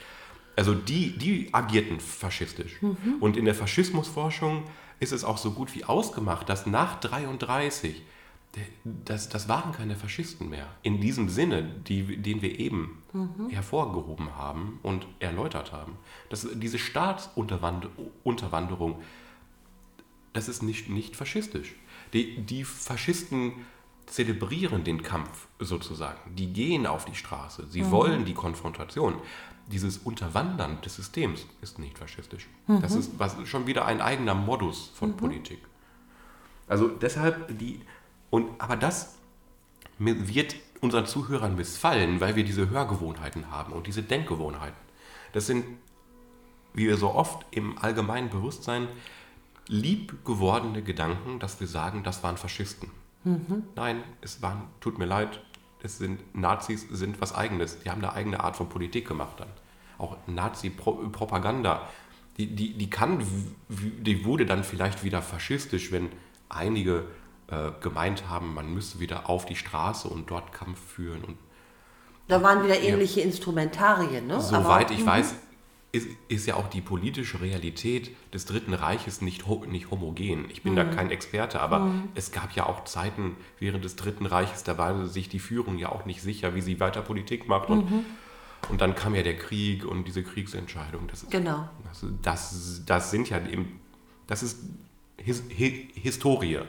[SPEAKER 1] Also die, die agierten faschistisch. Mhm. Und in der Faschismusforschung ist es auch so gut wie ausgemacht, dass nach 33 das, das waren keine Faschisten mehr. In diesem Sinne, die, den wir eben mhm. hervorgehoben haben und erläutert haben. Das, diese Staatsunterwanderung, das ist nicht, nicht faschistisch. Die, die Faschisten zelebrieren den Kampf sozusagen. Die gehen auf die Straße. Sie mhm. wollen die Konfrontation. Dieses Unterwandern des Systems ist nicht faschistisch. Mhm. Das ist was, schon wieder ein eigener Modus von mhm. Politik. Also deshalb die und, aber das wird unseren Zuhörern missfallen, weil wir diese Hörgewohnheiten haben und diese Denkgewohnheiten. Das sind, wie wir so oft im allgemeinen Bewusstsein, lieb gewordene Gedanken, dass wir sagen, das waren Faschisten. Mhm. Nein, es waren, tut mir leid, es sind Nazis sind was Eigenes. Die haben eine eigene Art von Politik gemacht dann. Auch Nazi-Propaganda, die, die, die kann, die wurde dann vielleicht wieder faschistisch, wenn einige äh, gemeint haben, man müsse wieder auf die Straße und dort Kampf führen. Und,
[SPEAKER 2] da waren wieder ähnliche ja. Instrumentarien, ne?
[SPEAKER 1] Soweit ich mhm. weiß, ist, ist, ja auch die politische Realität des Dritten Reiches nicht, nicht homogen. Ich bin mhm. da kein Experte, aber mhm. es gab ja auch Zeiten während des Dritten Reiches, da war sich die Führung ja auch nicht sicher, wie sie weiter Politik macht. Und, mhm. und dann kam ja der Krieg und diese Kriegsentscheidung. Das,
[SPEAKER 2] genau.
[SPEAKER 1] Das, das, das sind ja eben, das ist His, Historie.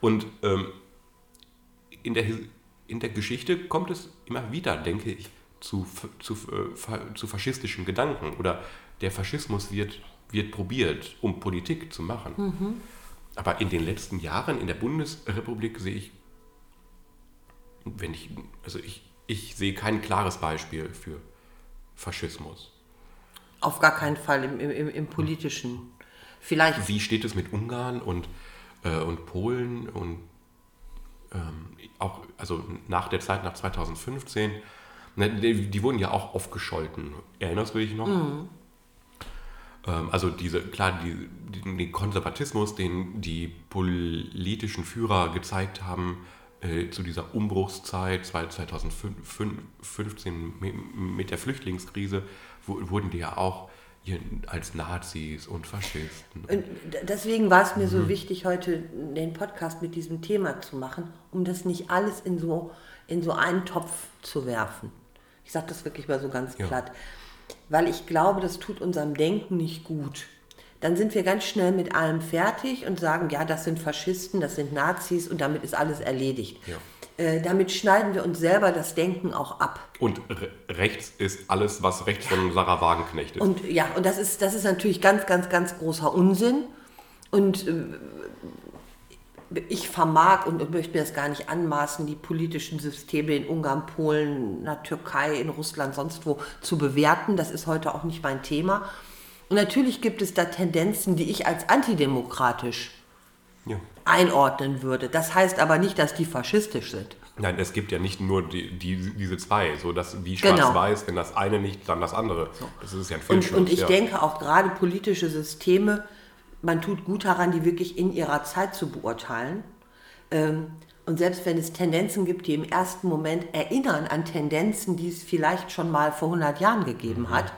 [SPEAKER 1] Und ähm, in, der, in der Geschichte kommt es immer wieder, denke ich, zu, zu, äh, zu faschistischen Gedanken oder der Faschismus wird, wird probiert, um Politik zu machen. Mhm. Aber in den letzten Jahren in der Bundesrepublik sehe ich, wenn ich, also ich, ich sehe kein klares Beispiel für Faschismus.
[SPEAKER 2] Auf gar keinen Fall im, im, im politischen. Vielleicht.
[SPEAKER 1] Wie steht es mit Ungarn und äh, und Polen und ähm, auch, also nach der Zeit nach 2015, ne, die, die, wurden ja auch aufgescholten. Erinnerst du dich noch? Mhm. Ähm, also diese, klar, die, die, den Konservatismus, den die politischen Führer gezeigt haben, äh, zu dieser Umbruchszeit 2015 mit der Flüchtlingskrise, wurden die ja auch als Nazis und Faschisten. Und
[SPEAKER 2] deswegen war es mir mhm. so wichtig, heute den Podcast mit diesem Thema zu machen, um das nicht alles in so, in so einen Topf zu werfen. Ich sage das wirklich mal so ganz ja. platt. weil ich glaube, das tut unserem Denken nicht gut. Dann sind wir ganz schnell mit allem fertig und sagen, ja, das sind Faschisten, das sind Nazis und damit ist alles erledigt. Ja. Äh, damit schneiden wir uns selber das Denken auch ab.
[SPEAKER 1] Und re rechts ist alles, was rechts von Sarah Wagenknecht ist.
[SPEAKER 2] Und ja, und das ist, das ist natürlich ganz, ganz, ganz großer Unsinn. Und äh, ich vermag und möchte mir das gar nicht anmaßen, die politischen Systeme in Ungarn, Polen, in der Türkei, in Russland, sonst wo zu bewerten. Das ist heute auch nicht mein Thema. Und natürlich gibt es da Tendenzen, die ich als antidemokratisch ja. einordnen würde. Das heißt aber nicht, dass die faschistisch sind.
[SPEAKER 1] Nein, es gibt ja nicht nur die, die, diese zwei, so dass wie genau. schwarz-weiß, genau. wenn das eine nicht, dann das andere. So. Das ist ja ein
[SPEAKER 2] und, und ich ja. denke auch gerade politische Systeme, man tut gut daran, die wirklich in ihrer Zeit zu beurteilen. Ähm, und selbst wenn es Tendenzen gibt, die im ersten Moment erinnern an Tendenzen, die es vielleicht schon mal vor 100 Jahren gegeben mhm. hat,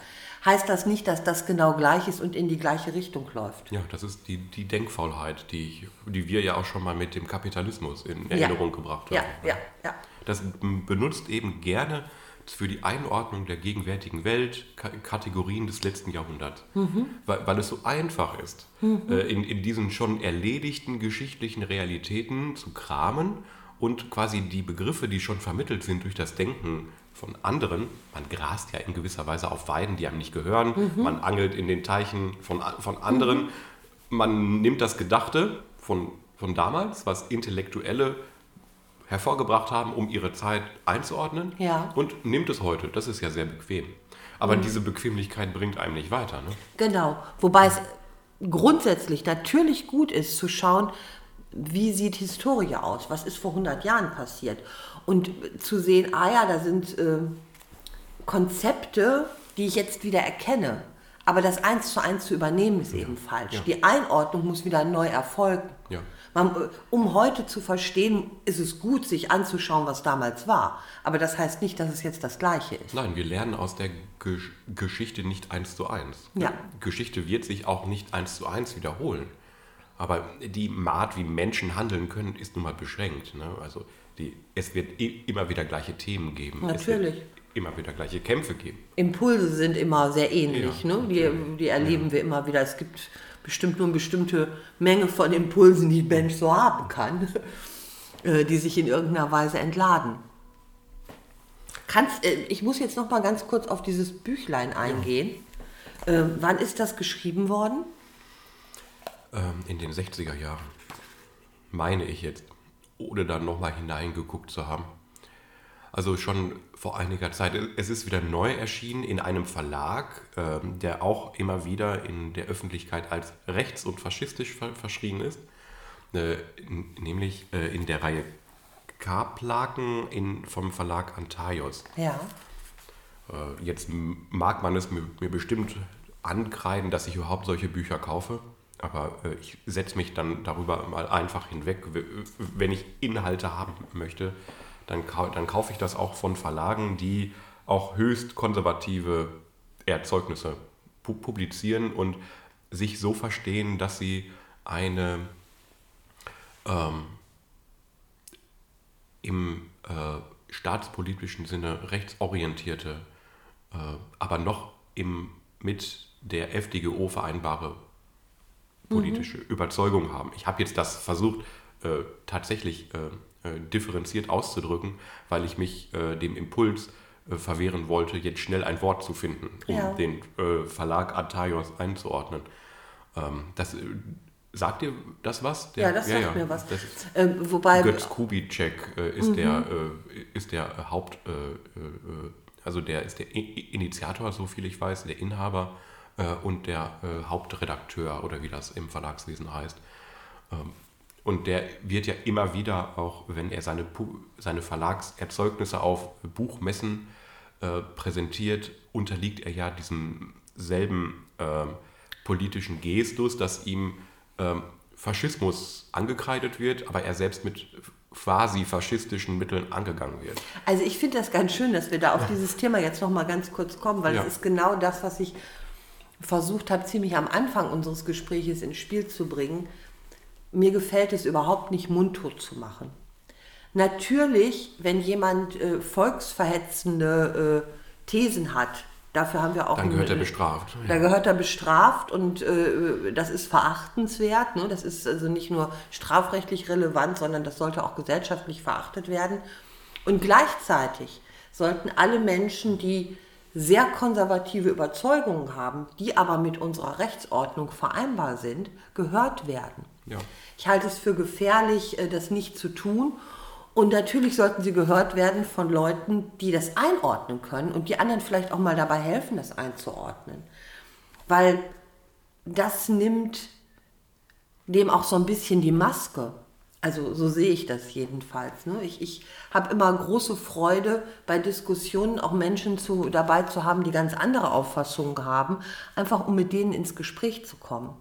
[SPEAKER 2] heißt das nicht, dass das genau gleich ist und in die gleiche Richtung läuft.
[SPEAKER 1] Ja, das ist die, die Denkfaulheit, die, die wir ja auch schon mal mit dem Kapitalismus in Erinnerung
[SPEAKER 2] ja.
[SPEAKER 1] gebracht haben.
[SPEAKER 2] Ja, ja, ja.
[SPEAKER 1] Das benutzt eben gerne für die Einordnung der gegenwärtigen Welt Kategorien des letzten Jahrhunderts, mhm. weil, weil, es so einfach ist, mhm. äh, in, in diesen schon erledigten geschichtlichen Realitäten zu kramen und quasi die Begriffe, die schon vermittelt sind durch das Denken von anderen, man grast ja in gewisser Weise auf Weiden, die einem nicht gehören, mhm. man angelt in den Teichen von, von anderen, mhm. man nimmt das Gedachte von, von damals, was Intellektuelle hervorgebracht haben, um ihre Zeit einzuordnen
[SPEAKER 2] ja.
[SPEAKER 1] und nimmt es heute. Das ist ja sehr bequem. Aber mhm. diese Bequemlichkeit bringt einem nicht weiter. Ne?
[SPEAKER 2] Genau, wobei es grundsätzlich natürlich gut ist zu schauen, wie sieht Historie aus, was ist vor 100 Jahren passiert und zu sehen, ah ja, da sind äh, Konzepte, die ich jetzt wieder erkenne. Aber das eins zu eins zu übernehmen ist ja. eben falsch. Ja. Die Einordnung muss wieder neu erfolgen.
[SPEAKER 1] Ja.
[SPEAKER 2] Man, äh, um heute zu verstehen, ist es gut, sich anzuschauen, was damals war. Aber das heißt nicht, dass es jetzt das Gleiche ist.
[SPEAKER 1] Nein, wir lernen aus der Gesch Geschichte nicht eins zu eins.
[SPEAKER 2] Ja.
[SPEAKER 1] Geschichte wird sich auch nicht eins zu eins wiederholen. Aber die Art, wie Menschen handeln können, ist nun mal beschränkt. Ne? Also die, es wird immer wieder gleiche Themen geben.
[SPEAKER 2] Natürlich.
[SPEAKER 1] immer wieder gleiche Kämpfe geben.
[SPEAKER 2] Impulse sind immer sehr ähnlich. Ja, ne? die, die erleben ja. wir immer wieder. Es gibt bestimmt nur eine bestimmte Menge von Impulsen, die ein Mensch so haben kann, äh, die sich in irgendeiner Weise entladen. Kannst, äh, ich muss jetzt noch mal ganz kurz auf dieses Büchlein eingehen. Ja. Ähm, wann ist das geschrieben worden?
[SPEAKER 1] Ähm, in den 60er Jahren. Meine ich jetzt ohne dann nochmal hineingeguckt zu haben. Also schon vor einiger Zeit. Es ist wieder neu erschienen in einem Verlag, ähm, der auch immer wieder in der Öffentlichkeit als rechts- und faschistisch verschrien ist. Äh, nämlich äh, in der Reihe K-Plaken vom Verlag Antaios.
[SPEAKER 2] Ja.
[SPEAKER 1] Äh, jetzt mag man es mir, mir bestimmt ankreiden, dass ich überhaupt solche Bücher kaufe. Aber äh, ich setze mich dann darüber mal einfach hinweg. Wenn ich Inhalte haben möchte, dann, dann kaufe ich das auch von Verlagen, die auch höchst konservative Erzeugnisse pu publizieren und sich so verstehen, dass sie eine ähm, im äh, staatspolitischen Sinne rechtsorientierte, äh, aber noch im, mit der FDGO vereinbare politische mhm. Überzeugung haben. Ich habe jetzt das versucht, äh, tatsächlich äh, äh, differenziert auszudrücken, weil ich mich äh, dem Impuls äh, verwehren wollte, jetzt schnell ein Wort zu finden, um ja. den äh, Verlag Ataios einzuordnen. Ähm, das, sagt dir das was?
[SPEAKER 2] Der, ja, das sagt ja, mir was. Ähm, wobei,
[SPEAKER 1] Götz Kubitschek ist, mhm. der, ist der Haupt, also der ist der Initiator, so viel ich weiß, der Inhaber äh, und der äh, Hauptredakteur oder wie das im Verlagswesen heißt. Ähm, und der wird ja immer wieder, auch wenn er seine, seine Verlagserzeugnisse auf Buchmessen äh, präsentiert, unterliegt er ja diesem selben äh, politischen Gestus, dass ihm äh, Faschismus angekreidet wird, aber er selbst mit quasi faschistischen Mitteln angegangen wird.
[SPEAKER 2] Also ich finde das ganz schön, dass wir da auf dieses Thema jetzt noch mal ganz kurz kommen, weil es ist genau das, was ich versucht habe, ziemlich am Anfang unseres Gespräches ins Spiel zu bringen, mir gefällt es überhaupt nicht, mundtot zu machen. Natürlich, wenn jemand äh, volksverhetzende äh, Thesen hat, Dafür haben wir auch.
[SPEAKER 1] Dann gehört er bestraft.
[SPEAKER 2] Da gehört er bestraft und äh, das ist verachtenswert. Ne? Das ist also nicht nur strafrechtlich relevant, sondern das sollte auch gesellschaftlich verachtet werden. Und gleichzeitig sollten alle Menschen, die sehr konservative Überzeugungen haben, die aber mit unserer Rechtsordnung vereinbar sind, gehört werden. Ja. Ich halte es für gefährlich, äh, das nicht zu tun. Und natürlich sollten sie gehört werden von Leuten, die das einordnen können und die anderen vielleicht auch mal dabei helfen, das einzuordnen. Weil das nimmt dem auch so ein bisschen die Maske. Also so sehe ich das jedenfalls. Ne? Ich, ich habe immer große Freude bei Diskussionen auch Menschen zu, dabei zu haben, die ganz andere Auffassungen haben, einfach um mit denen ins Gespräch zu kommen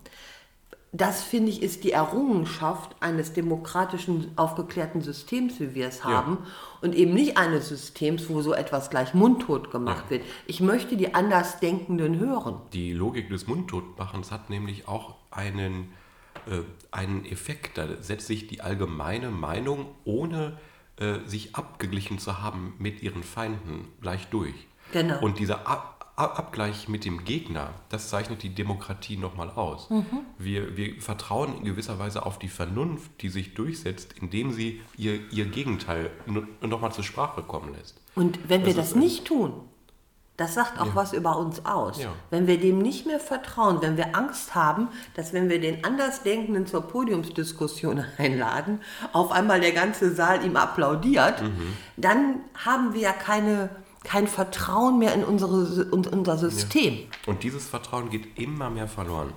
[SPEAKER 2] das finde ich ist die Errungenschaft eines demokratischen, aufgeklärten Systems, wie wir es haben, ja. und eben nicht eines Systems, wo so etwas gleich mundtot gemacht ja. wird. Ich möchte die Andersdenkenden hören.
[SPEAKER 1] Die Logik des Mundtotmachens hat nämlich auch einen, äh, einen Effekt. Da setzt sich die allgemeine Meinung, ohne äh, sich abgeglichen zu haben mit ihren Feinden, gleich durch. Genau. Und dieser Ab Abgleich mit dem Gegner, das zeichnet die Demokratie nochmal aus. Mhm. Wir, wir vertrauen in gewisser Weise auf die Vernunft, die sich durchsetzt, indem sie ihr, ihr Gegenteil nochmal zur Sprache kommen lässt.
[SPEAKER 2] Und wenn wir das, das nicht tun, das sagt auch ja. was über uns aus. Ja. Wenn wir dem nicht mehr vertrauen, wenn wir Angst haben, dass wenn wir den Andersdenkenden zur Podiumsdiskussion einladen, auf einmal der ganze Saal ihm applaudiert, mhm. dann haben wir ja keine kein Vertrauen mehr in, unsere, in unser System. Ja.
[SPEAKER 1] Und dieses Vertrauen geht immer mehr verloren.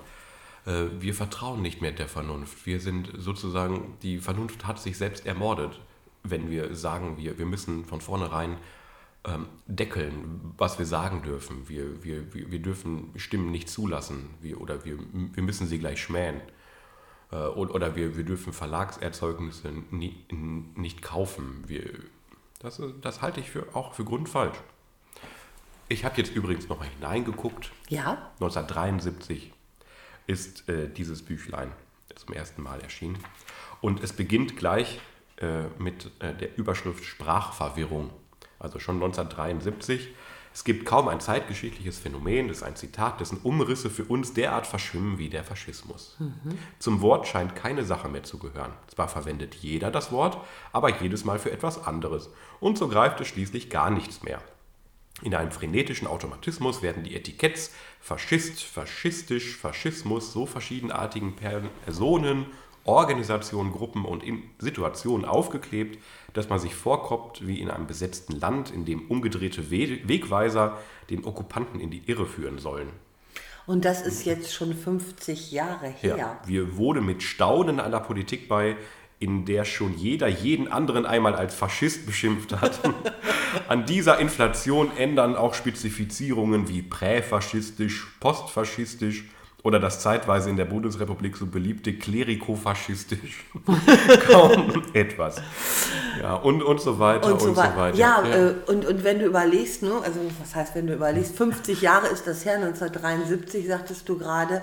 [SPEAKER 1] Äh, wir vertrauen nicht mehr der Vernunft. Wir sind sozusagen, die Vernunft hat sich selbst ermordet, wenn wir sagen, wir, wir müssen von vornherein ähm, deckeln, was wir sagen dürfen. Wir, wir, wir, dürfen Stimmen nicht zulassen wir, oder wir, wir müssen sie gleich schmähen. Äh, oder wir, wir dürfen Verlagserzeugnisse nie, nicht kaufen. Wir, das, das halte ich für, auch für grundfalsch. Ich habe jetzt übrigens noch mal hineingeguckt.
[SPEAKER 2] Ja.
[SPEAKER 1] 1973 ist äh, dieses Büchlein zum ersten Mal erschienen. Und es beginnt gleich äh, mit äh, der Überschrift Sprachverwirrung. Also schon 1973 es gibt kaum ein zeitgeschichtliches Phänomen, das ist ein Zitat, dessen Umrisse für uns derart verschwimmen wie der Faschismus. Mhm. Zum Wort scheint keine Sache mehr zu gehören. Zwar verwendet jeder das Wort, aber jedes Mal für etwas anderes. Und so greift es schließlich gar nichts mehr. In einem frenetischen Automatismus werden die Etiketts Faschist, faschistisch, Faschismus so verschiedenartigen Personen Organisationen, Gruppen und in Situationen aufgeklebt, dass man sich vorkommt wie in einem besetzten Land, in dem umgedrehte Wegweiser den Okkupanten in die Irre führen sollen.
[SPEAKER 2] Und das ist jetzt schon 50 Jahre her. Ja,
[SPEAKER 1] wir wohnen mit Staunen einer Politik bei, in der schon jeder jeden anderen einmal als Faschist beschimpft hat. An dieser Inflation ändern auch Spezifizierungen wie präfaschistisch, postfaschistisch oder das zeitweise in der Bundesrepublik so beliebte klerikofaschistisch kaum etwas. Ja, und, und so weiter und so, und so weiter.
[SPEAKER 2] Ja, ja. Äh, und, und wenn du überlegst, ne, also was heißt, wenn du überlegst, 50 Jahre ist das her, 1973 sagtest du gerade,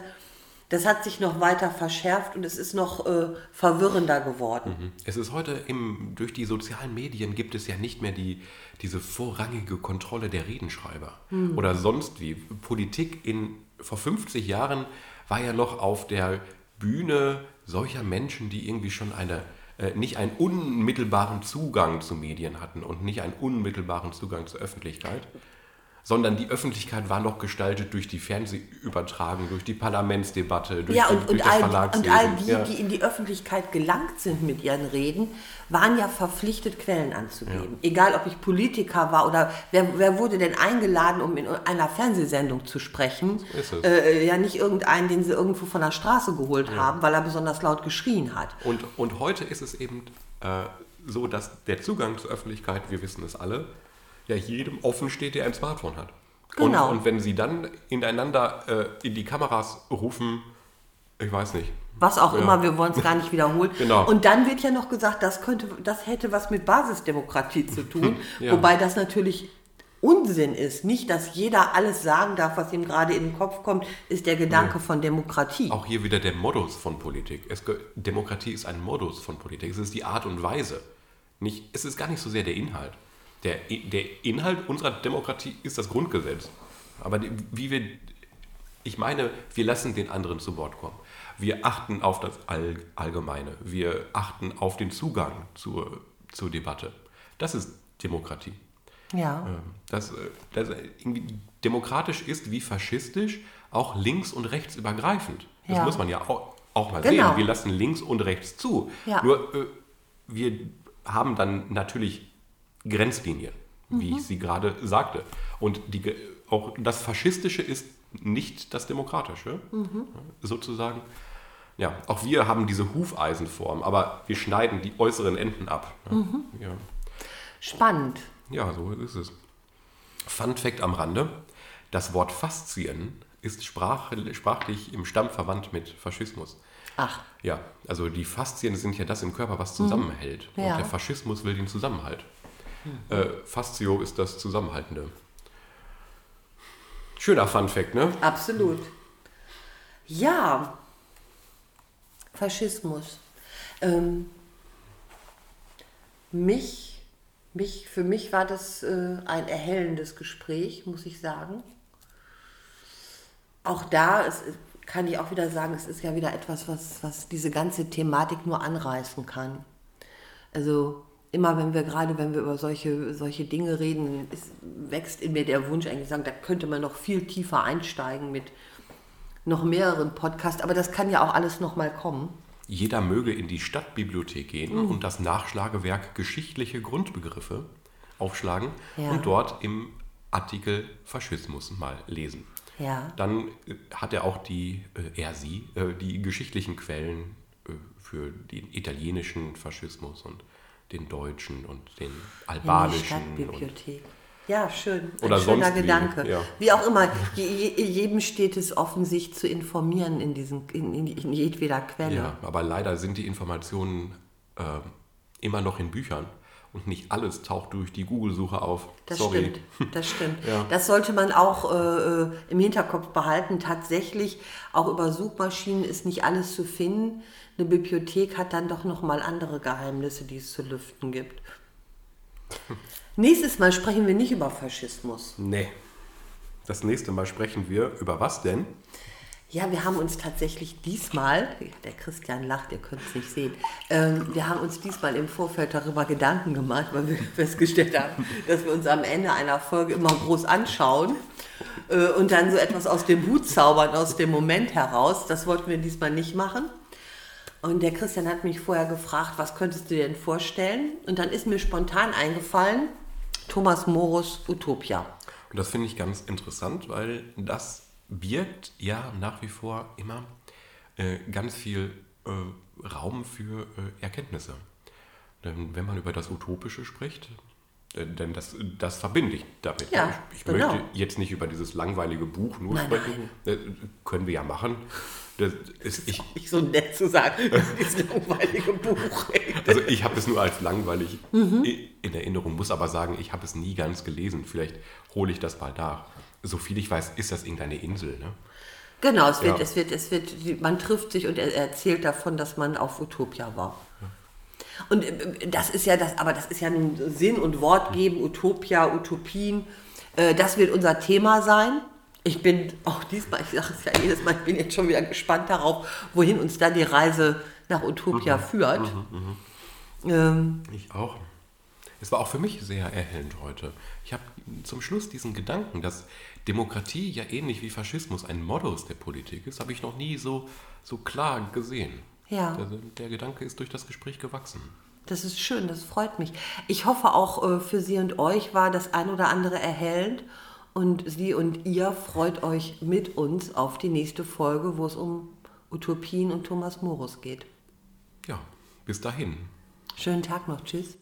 [SPEAKER 2] das hat sich noch weiter verschärft und es ist noch äh, verwirrender geworden. Mhm.
[SPEAKER 1] Es ist heute im, durch die sozialen Medien gibt es ja nicht mehr die, diese vorrangige Kontrolle der Redenschreiber mhm. oder sonst wie. Politik in vor 50 Jahren war ja noch auf der Bühne solcher Menschen, die irgendwie schon eine, äh, nicht einen unmittelbaren Zugang zu Medien hatten und nicht einen unmittelbaren Zugang zur Öffentlichkeit sondern die Öffentlichkeit war noch gestaltet durch die Fernsehübertragung, durch die Parlamentsdebatte, durch,
[SPEAKER 2] ja, und,
[SPEAKER 1] die, durch
[SPEAKER 2] und das Verlagswesen. Und all die, ja. die in die Öffentlichkeit gelangt sind mit ihren Reden, waren ja verpflichtet, Quellen anzugeben. Ja. Egal, ob ich Politiker war oder wer, wer wurde denn eingeladen, um in einer Fernsehsendung zu sprechen? So äh, ja, nicht irgendeinen, den sie irgendwo von der Straße geholt haben, weil er besonders laut geschrien hat.
[SPEAKER 1] Und, und heute ist es eben äh, so, dass der Zugang zur Öffentlichkeit, wir wissen es alle, ja jedem offen steht, der ein Smartphone hat. Genau. Und, und wenn sie dann ineinander äh, in die Kameras rufen, ich weiß nicht.
[SPEAKER 2] Was auch ja. immer, wir wollen es gar nicht wiederholen. genau. Und dann wird ja noch gesagt, das, könnte, das hätte was mit Basisdemokratie zu tun. ja. Wobei das natürlich Unsinn ist. Nicht, dass jeder alles sagen darf, was ihm gerade in den Kopf kommt, ist der Gedanke nee. von Demokratie.
[SPEAKER 1] Auch hier wieder der Modus von Politik. Es, Demokratie ist ein Modus von Politik. Es ist die Art und Weise. Nicht, es ist gar nicht so sehr der Inhalt. Der, der Inhalt unserer Demokratie ist das Grundgesetz. Aber die, wie wir, ich meine, wir lassen den anderen zu Wort kommen. Wir achten auf das All, Allgemeine. Wir achten auf den Zugang zur, zur Debatte. Das ist Demokratie.
[SPEAKER 2] Ja.
[SPEAKER 1] Ähm, Das, äh, das irgendwie demokratisch ist wie faschistisch auch links- und rechtsübergreifend. Das
[SPEAKER 2] Ja.
[SPEAKER 1] muss man ja auch, auch mal
[SPEAKER 2] Genau.
[SPEAKER 1] sehen. Wir lassen links und rechts zu.
[SPEAKER 2] Ja.
[SPEAKER 1] Nur äh, wir haben dann natürlich Grenzlinien, wie
[SPEAKER 2] Mhm.
[SPEAKER 1] ich sie gerade sagte. Und die, auch das Faschistische ist nicht das Demokratische,
[SPEAKER 2] Mhm.
[SPEAKER 1] sozusagen. Ja, auch wir haben diese Hufeisenform, aber wir schneiden die äußeren Enden ab.
[SPEAKER 2] Mhm.
[SPEAKER 1] Ja.
[SPEAKER 2] Spannend.
[SPEAKER 1] Ja, so ist es. Fun Fact am Rande: Das Wort Faszien ist sprach, sprachlich im Stamm verwandt mit Faschismus.
[SPEAKER 2] Ach,
[SPEAKER 1] Ja, also die Faszien sind ja das im Körper, was zusammenhält.
[SPEAKER 2] Ja.
[SPEAKER 1] Und der Faschismus will den Zusammenhalt. Äh, Fastio ist das Zusammenhaltende. Schöner Fun Fact, ne?
[SPEAKER 2] absolut. Ja. Faschismus. Ähm, mich, mich, für mich war das äh, ein erhellendes Gespräch, muss ich sagen. Auch da es, kann ich auch wieder sagen, es ist ja wieder etwas, was, was diese ganze Thematik nur anreißen kann. Also immer wenn wir gerade, wenn wir über solche, solche Dinge reden, ist, wächst in mir der Wunsch eigentlich sagen, da könnte man noch viel tiefer einsteigen mit noch mehreren Podcasts, aber das kann ja auch alles noch mal kommen.
[SPEAKER 1] Jeder möge in die Stadtbibliothek gehen
[SPEAKER 2] Mhm.
[SPEAKER 1] und das Nachschlagewerk Geschichtliche Grundbegriffe aufschlagen
[SPEAKER 2] Ja.
[SPEAKER 1] und dort im Artikel Faschismus mal lesen.
[SPEAKER 2] Ja.
[SPEAKER 1] Dann äh, hat er auch die, äh, er sie, äh, die geschichtlichen Quellen äh, für den italienischen Faschismus und den deutschen und den
[SPEAKER 2] In die
[SPEAKER 1] albanischen.
[SPEAKER 2] Stadtbibliothek. Ja, schön. Ein
[SPEAKER 1] Oder
[SPEAKER 2] schöner
[SPEAKER 1] sonst wie,
[SPEAKER 2] Gedanke.
[SPEAKER 1] ja.
[SPEAKER 2] Wie auch immer, je, je, jedem steht es offen, sich zu informieren in, diesen, in, in, in jedweder Quelle.
[SPEAKER 1] ja, aber leider sind die Informationen äh, immer noch in Büchern und nicht alles taucht durch die Google-Suche auf.
[SPEAKER 2] Das
[SPEAKER 1] Sorry.
[SPEAKER 2] stimmt, das stimmt.
[SPEAKER 1] Ja.
[SPEAKER 2] Das sollte man auch äh, äh, im Hinterkopf behalten. Tatsächlich, auch über Suchmaschinen ist nicht alles zu finden. Eine Bibliothek hat dann doch nochmal andere Geheimnisse, die es zu lüften gibt. Nächstes Mal sprechen wir nicht über Faschismus.
[SPEAKER 1] Nee. Das nächste Mal sprechen wir über was denn?
[SPEAKER 2] Ja, wir haben uns tatsächlich diesmal, der Christian lacht, ihr könnt es nicht sehen, ähm, wir haben uns diesmal im Vorfeld darüber Gedanken gemacht, weil wir festgestellt haben, dass wir uns am Ende einer Folge immer groß anschauen äh, und dann so etwas aus dem Hut zaubern, aus dem Moment heraus. Das wollten wir diesmal nicht machen. Und der Christian hat mich vorher gefragt, was könntest du dir denn vorstellen? Und dann ist mir spontan eingefallen, Thomas Morus Utopia.
[SPEAKER 1] Und das finde ich ganz interessant, weil das birgt ja nach wie vor immer äh, ganz viel äh, Raum für äh, Erkenntnisse. Denn wenn man über das Utopische spricht, äh, denn das, das verbinde ich damit.
[SPEAKER 2] Ja,
[SPEAKER 1] ich ich
[SPEAKER 2] genau.
[SPEAKER 1] möchte jetzt nicht über dieses langweilige Buch nur
[SPEAKER 2] Nein,
[SPEAKER 1] sprechen. Äh, können wir ja machen. Das ist, ich,
[SPEAKER 2] Nicht so nett zu sagen, dieses langweilige Buch.
[SPEAKER 1] Also ich habe es nur als langweilig
[SPEAKER 2] Mhm.
[SPEAKER 1] in Erinnerung, muss aber sagen, ich habe es nie ganz gelesen. Vielleicht hole ich das mal nach. So viel ich weiß, ist das irgendeine Insel. Ne?
[SPEAKER 2] Genau, es wird,
[SPEAKER 1] Ja.
[SPEAKER 2] es wird, es wird, man trifft sich und er erzählt davon, dass man auf Utopia war. Und äh, das ist ja das, aber das ist ja nun Sinn und Wort geben, Utopia, Utopien. Äh, Das wird unser Thema sein. Ich bin auch diesmal, ich sage es ja jedes Mal, ich bin jetzt schon wieder gespannt darauf, wohin uns dann die Reise nach Utopia führt. Ähm,
[SPEAKER 1] Ich auch. Es war auch für mich sehr erhellend heute. Ich habe zum Schluss diesen Gedanken, dass Demokratie ja ähnlich wie Faschismus ein Modus der Politik ist, habe ich noch nie so, so klar gesehen.
[SPEAKER 2] Ja.
[SPEAKER 1] Also der Gedanke ist durch das Gespräch gewachsen.
[SPEAKER 2] Das ist schön, das freut mich. Ich hoffe auch äh, für Sie und euch war das ein oder andere erhellend und Sie und ihr freut euch mit uns auf die nächste Folge, wo es um Utopien und Thomas Morus geht.
[SPEAKER 1] Ja, bis dahin.
[SPEAKER 2] Schönen Tag noch, tschüss.